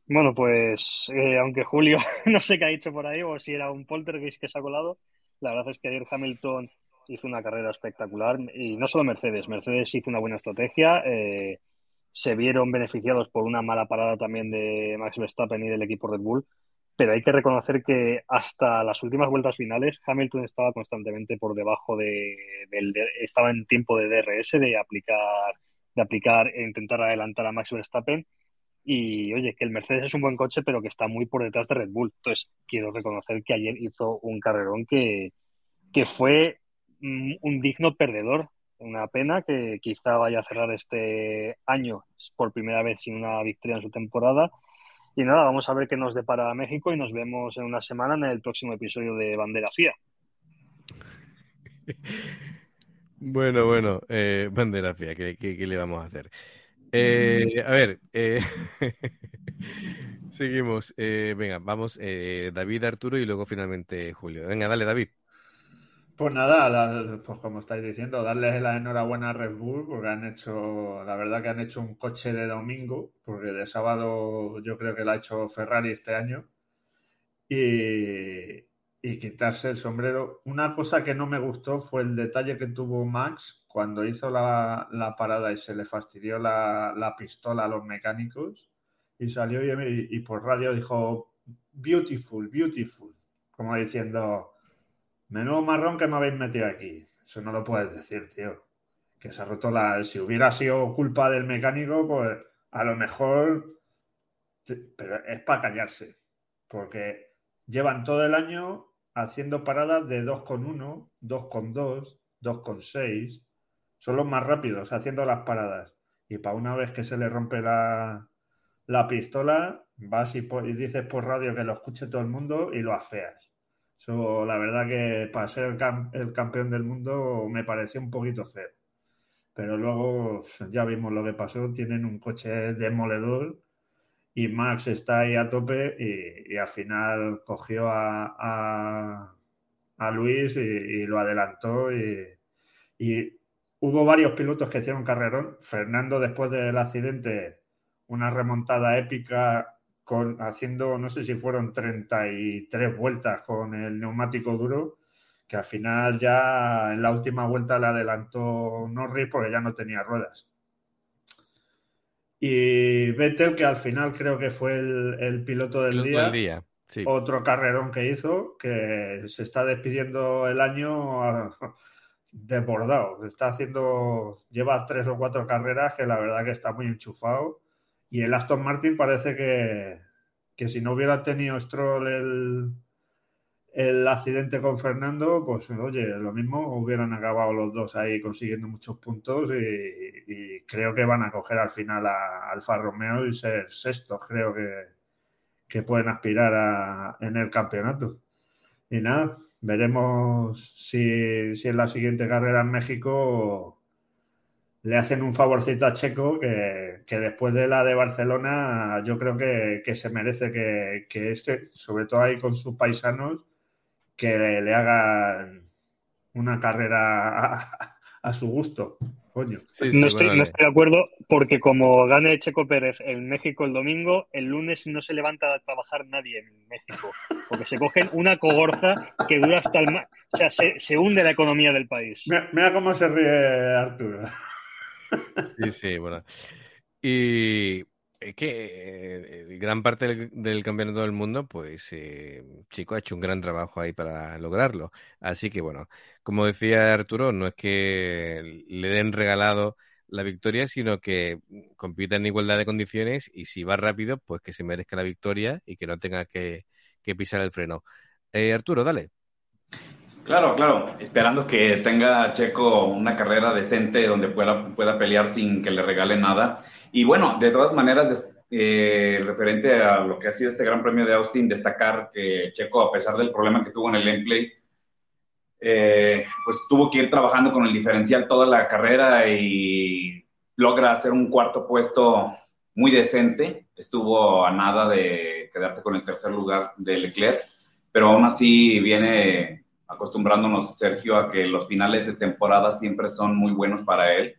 Bueno, pues eh, aunque Julio no sé qué ha dicho por ahí o si era un poltergeist que se ha colado, la verdad es que ayer Hamilton hizo una carrera espectacular y no solo Mercedes, Mercedes hizo una buena estrategia, eh, se vieron beneficiados por una mala parada también de Max Verstappen y del equipo Red Bull, pero hay que reconocer que hasta las últimas vueltas finales Hamilton estaba constantemente por debajo de, del, estaba en tiempo de DRS de aplicar de aplicar e intentar adelantar a Max Verstappen y oye, que el Mercedes es un buen coche, pero que está muy por detrás de Red Bull. Entonces, quiero reconocer que ayer hizo un carrerón que, que fue mm, un digno perdedor. Una pena que quizá vaya a cerrar este año por primera vez sin una victoria en su temporada. Y nada, vamos a ver qué nos depara México y nos vemos en una semana en el próximo episodio de Bandera FIA. Bueno, bueno, eh, Bandera FIA, ¿qué, qué le vamos a hacer? Eh, a ver, eh, seguimos. Eh, venga, vamos, David, Arturo y luego finalmente Julio. Venga, dale, David. Pues nada, pues como estáis diciendo, darles la enhorabuena a Red Bull porque han hecho, la verdad que han hecho un coche de domingo, porque de sábado yo creo que lo ha hecho Ferrari este año. Y, y quitarse el sombrero. Una cosa que no me gustó fue el detalle que tuvo Max cuando hizo la, parada y se le fastidió la, pistola a los mecánicos y salió y, por radio dijo beautiful, beautiful, como diciendo, menudo marrón que me habéis metido aquí. Eso no lo puedes decir, tío. Que se ha roto la... Si hubiera sido culpa del mecánico, pues a lo mejor... Pero es para callarse. Porque llevan todo el año haciendo paradas de 2,1, 2,2, 2,6. Son los más rápidos haciendo las paradas. Y para una vez que se le rompe la, la pistola, vas y, dices por radio que lo escuche todo el mundo y lo afeas. Eso, la verdad que para ser el, campeón del mundo me pareció un poquito feo. Pero luego ya vimos lo que pasó. Tienen un coche demoledor y Max está ahí a tope y, al final cogió a, a, Luis y, lo adelantó y, hubo varios pilotos que hicieron carrerón. Fernando después del accidente, una remontada épica con, haciendo, no sé si fueron 33 vueltas con el neumático duro, que al final ya en la última vuelta le adelantó Norris porque ya no tenía ruedas. Y Vettel, que al final creo que fue el, piloto del día. Otro carrerón que hizo, que se está despidiendo el año desbordado. Está haciendo, lleva tres o cuatro carreras que la verdad que está muy enchufado. Y el Aston Martin parece que, que si no hubiera tenido Stroll el, el accidente con Fernando, pues oye, lo mismo hubieran acabado los dos ahí consiguiendo muchos puntos y, creo que van a coger al final a Alfa Romeo y ser sextos, creo que, que pueden aspirar a, en el campeonato. Y nada, veremos si, si en la siguiente carrera en México le hacen un favorcito a Checo que, después de la de Barcelona yo creo que, se merece que, que, este, sobre todo ahí con sus paisanos, que le, hagan una carrera a su gusto no, estoy, de acuerdo porque como gane Checo Pérez en México el domingo, el lunes no se levanta a trabajar nadie en México, porque se cogen una cogorza que dura hasta el... O sea, se, hunde la economía del país. Mira, cómo se ríe Arturo. Sí, sí, bueno. Y es que eh, gran parte del, campeonato del mundo, pues eh, Chico ha hecho un gran trabajo ahí para lograrlo. Así que bueno, como decía Arturo, no es que le den regalado la victoria, sino que compita en igualdad de condiciones y si va rápido, pues que se merezca la victoria y que no tenga que, pisar el freno. Eh, Arturo, dale. Claro, claro, esperando que tenga Checo una carrera decente donde pueda, pueda pelear sin que le regale nada. Y bueno, de todas maneras, eh, referente a lo que ha sido este Gran Premio de Austin, destacar que Checo, a pesar del problema que tuvo en el gameplay, eh, pues tuvo que ir trabajando con el diferencial toda la carrera y logra hacer un cuarto puesto muy decente. Estuvo a nada de quedarse con el tercer lugar de Leclerc, pero aún así viene acostumbrándonos, Sergio, a que los finales de temporada siempre son muy buenos para él.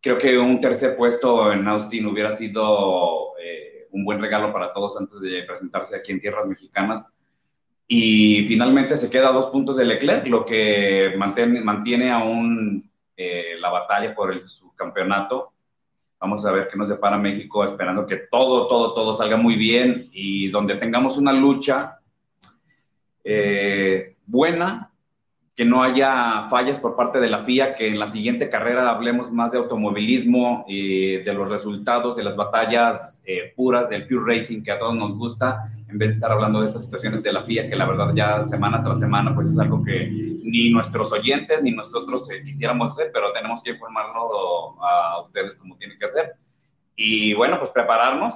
Creo que un tercer puesto en Austin hubiera sido eh, un buen regalo para todos antes de presentarse aquí en tierras mexicanas. Y finalmente se queda a dos puntos de Leclerc, lo que mantiene, mantiene aún eh, la batalla por el subcampeonato. Vamos a ver qué nos depara México, esperando que todo, todo, todo salga muy bien y donde tengamos una lucha eh, buena, que no haya fallas por parte de la FIA, que en la siguiente carrera hablemos más de automovilismo y de los resultados de las batallas eh, puras del pure racing que a todos nos gusta, en vez de estar hablando de estas situaciones de la FIA, que la verdad ya semana tras semana pues es algo que ni nuestros oyentes ni nosotros eh, quisiéramos hacer, pero tenemos que informarlo a ustedes como tienen que hacer. Y bueno, pues prepararnos,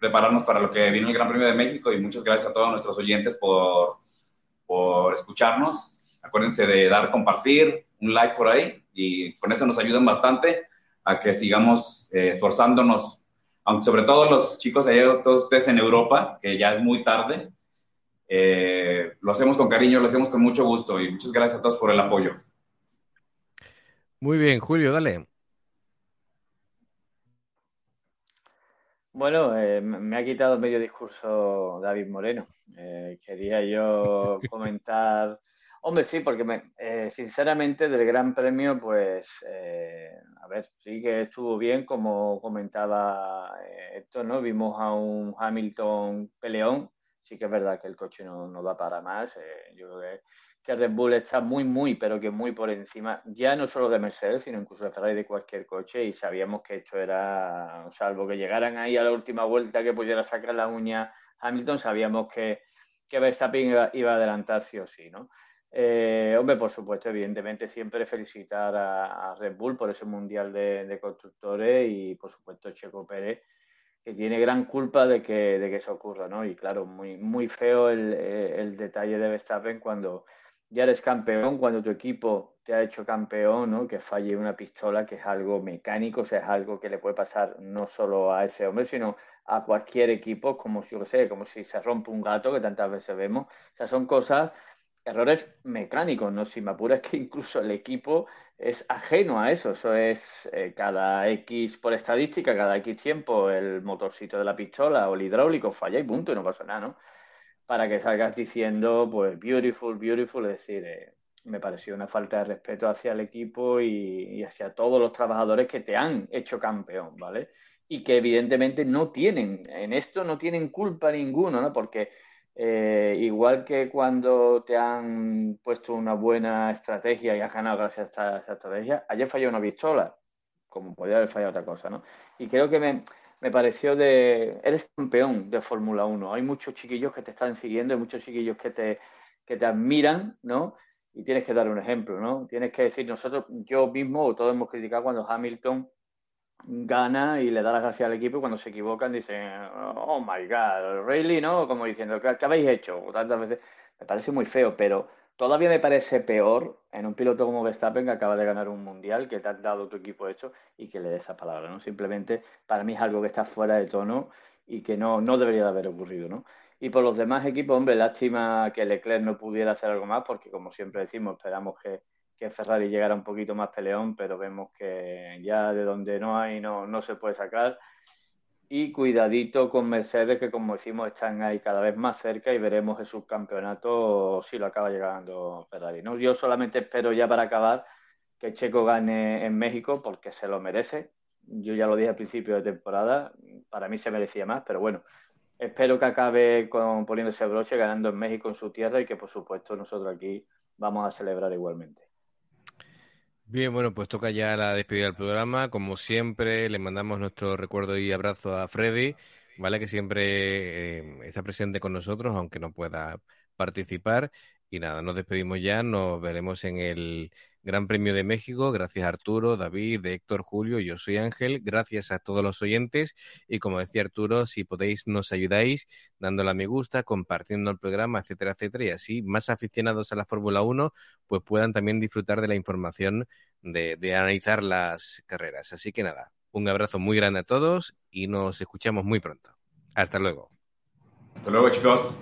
prepararnos para lo que viene el Gran Premio de México y muchas gracias a todos nuestros oyentes por por escucharnos. Acuérdense de dar compartir, un like por ahí y con eso nos ayudan bastante a que sigamos eh, esforzándonos, aunque sobre todo los chicos allá, todos ustedes en Europa, que ya es muy tarde. Eh, lo hacemos con cariño, lo hacemos con mucho gusto y muchas gracias a todos por el apoyo. Muy bien, Julio, dale. Bueno, eh, me ha quitado medio discurso David Moreno. Eh, quería yo comentar. Hombre, sí, porque me, eh, sinceramente del Gran Premio, pues, a ver, sí que estuvo bien, como comentaba esto, ¿no? Vimos a un Hamilton peleón. Sí que es verdad que el coche no, no da para más. yo creo que que Red Bull está muy, muy, pero que muy por encima, ya no solo de Mercedes, sino incluso de Ferrari de cualquier coche, y sabíamos que esto era, salvo que llegaran ahí a la última vuelta que pudiera sacar la uña Hamilton, sabíamos que, que Verstappen iba, a adelantar sí o sí, ¿no? Eh, hombre, por supuesto, evidentemente, siempre felicitar a, Red Bull por ese mundial de, constructores y, por supuesto, Checo Pérez, que tiene gran culpa de que, de que eso ocurra, ¿no? Y claro, muy, muy feo el, el detalle de Verstappen cuando ya eres campeón cuando tu equipo te ha hecho campeón, ¿no? Que falle una pistola, que es algo mecánico, o sea, es algo que le puede pasar no solo a ese hombre, sino a cualquier equipo, como si, yo sé, como si se rompe un gato, que tantas veces vemos. O sea, son cosas, errores mecánicos, ¿no? Si me apuras que incluso el equipo es ajeno a eso. Eso es eh, cada X por estadística, cada X tiempo, el motorcito de la pistola o el hidráulico falla y punto, y no pasa nada, ¿no? Para que salgas diciendo, pues, beautiful, beautiful, es decir, eh, me pareció una falta de respeto hacia el equipo y, hacia todos los trabajadores que te han hecho campeón, ¿vale? Y que evidentemente no tienen, en esto no tienen culpa ninguno, ¿no? Porque eh, igual que cuando te han puesto una buena estrategia y has ganado gracias a esta, estrategia, ayer falló una pistola, como podría haber fallado otra cosa, ¿no? Y creo que me, me pareció de... Eres campeón de Fórmula 1. Hay muchos chiquillos que te están siguiendo, hay muchos chiquillos que te, que te admiran, ¿no? Y tienes que dar un ejemplo, ¿no? Tienes que decir, nosotros, yo mismo, todos hemos criticado cuando Hamilton gana y le da las gracias al equipo y cuando se equivocan dicen, oh my God, really, ¿no? Como diciendo, ¿qué, habéis hecho? Tantas veces. me parece muy feo, pero todavía me parece peor en un piloto como Verstappen que acaba de ganar un mundial, que te ha dado tu equipo hecho y que le dé esa palabra, ¿no? Simplemente para mí es algo que está fuera de tono y que no, no debería de haber ocurrido, ¿no? Y por los demás equipos, hombre, lástima que Leclerc no pudiera hacer algo más, porque como siempre decimos, esperamos que, que Ferrari llegara un poquito más peleón, pero vemos que ya de donde no hay no, no se puede sacar. Y cuidadito con Mercedes, que como decimos, están ahí cada vez más cerca y veremos el subcampeonato si lo acaba llegando Ferrari. ¿no? Yo solamente espero ya para acabar que Checo gane en México porque se lo merece. Yo ya lo dije al principio de temporada, para mí se merecía más, pero bueno, espero que acabe con, poniéndose broche, ganando en México en su tierra y que por supuesto nosotros aquí vamos a celebrar igualmente. Bien, bueno, pues toca ya la despedida del programa. Como siempre, le mandamos nuestro recuerdo y abrazo a Freddy, ¿vale? Que siempre eh, está presente con nosotros, aunque no pueda participar. Y nada, nos despedimos ya, nos veremos en el Gran Premio de México. Gracias Arturo, David, Héctor, Julio, yo soy Ángel. Gracias a todos los oyentes. Y como decía Arturo, si podéis, nos ayudáis dándole a me gusta, compartiendo el programa, etcétera, etcétera. Y así, más aficionados a la Fórmula 1, pues puedan también disfrutar de la información de, de analizar las carreras. Así que nada, un abrazo muy grande a todos y nos escuchamos muy pronto. Hasta luego. Hasta luego, chicos.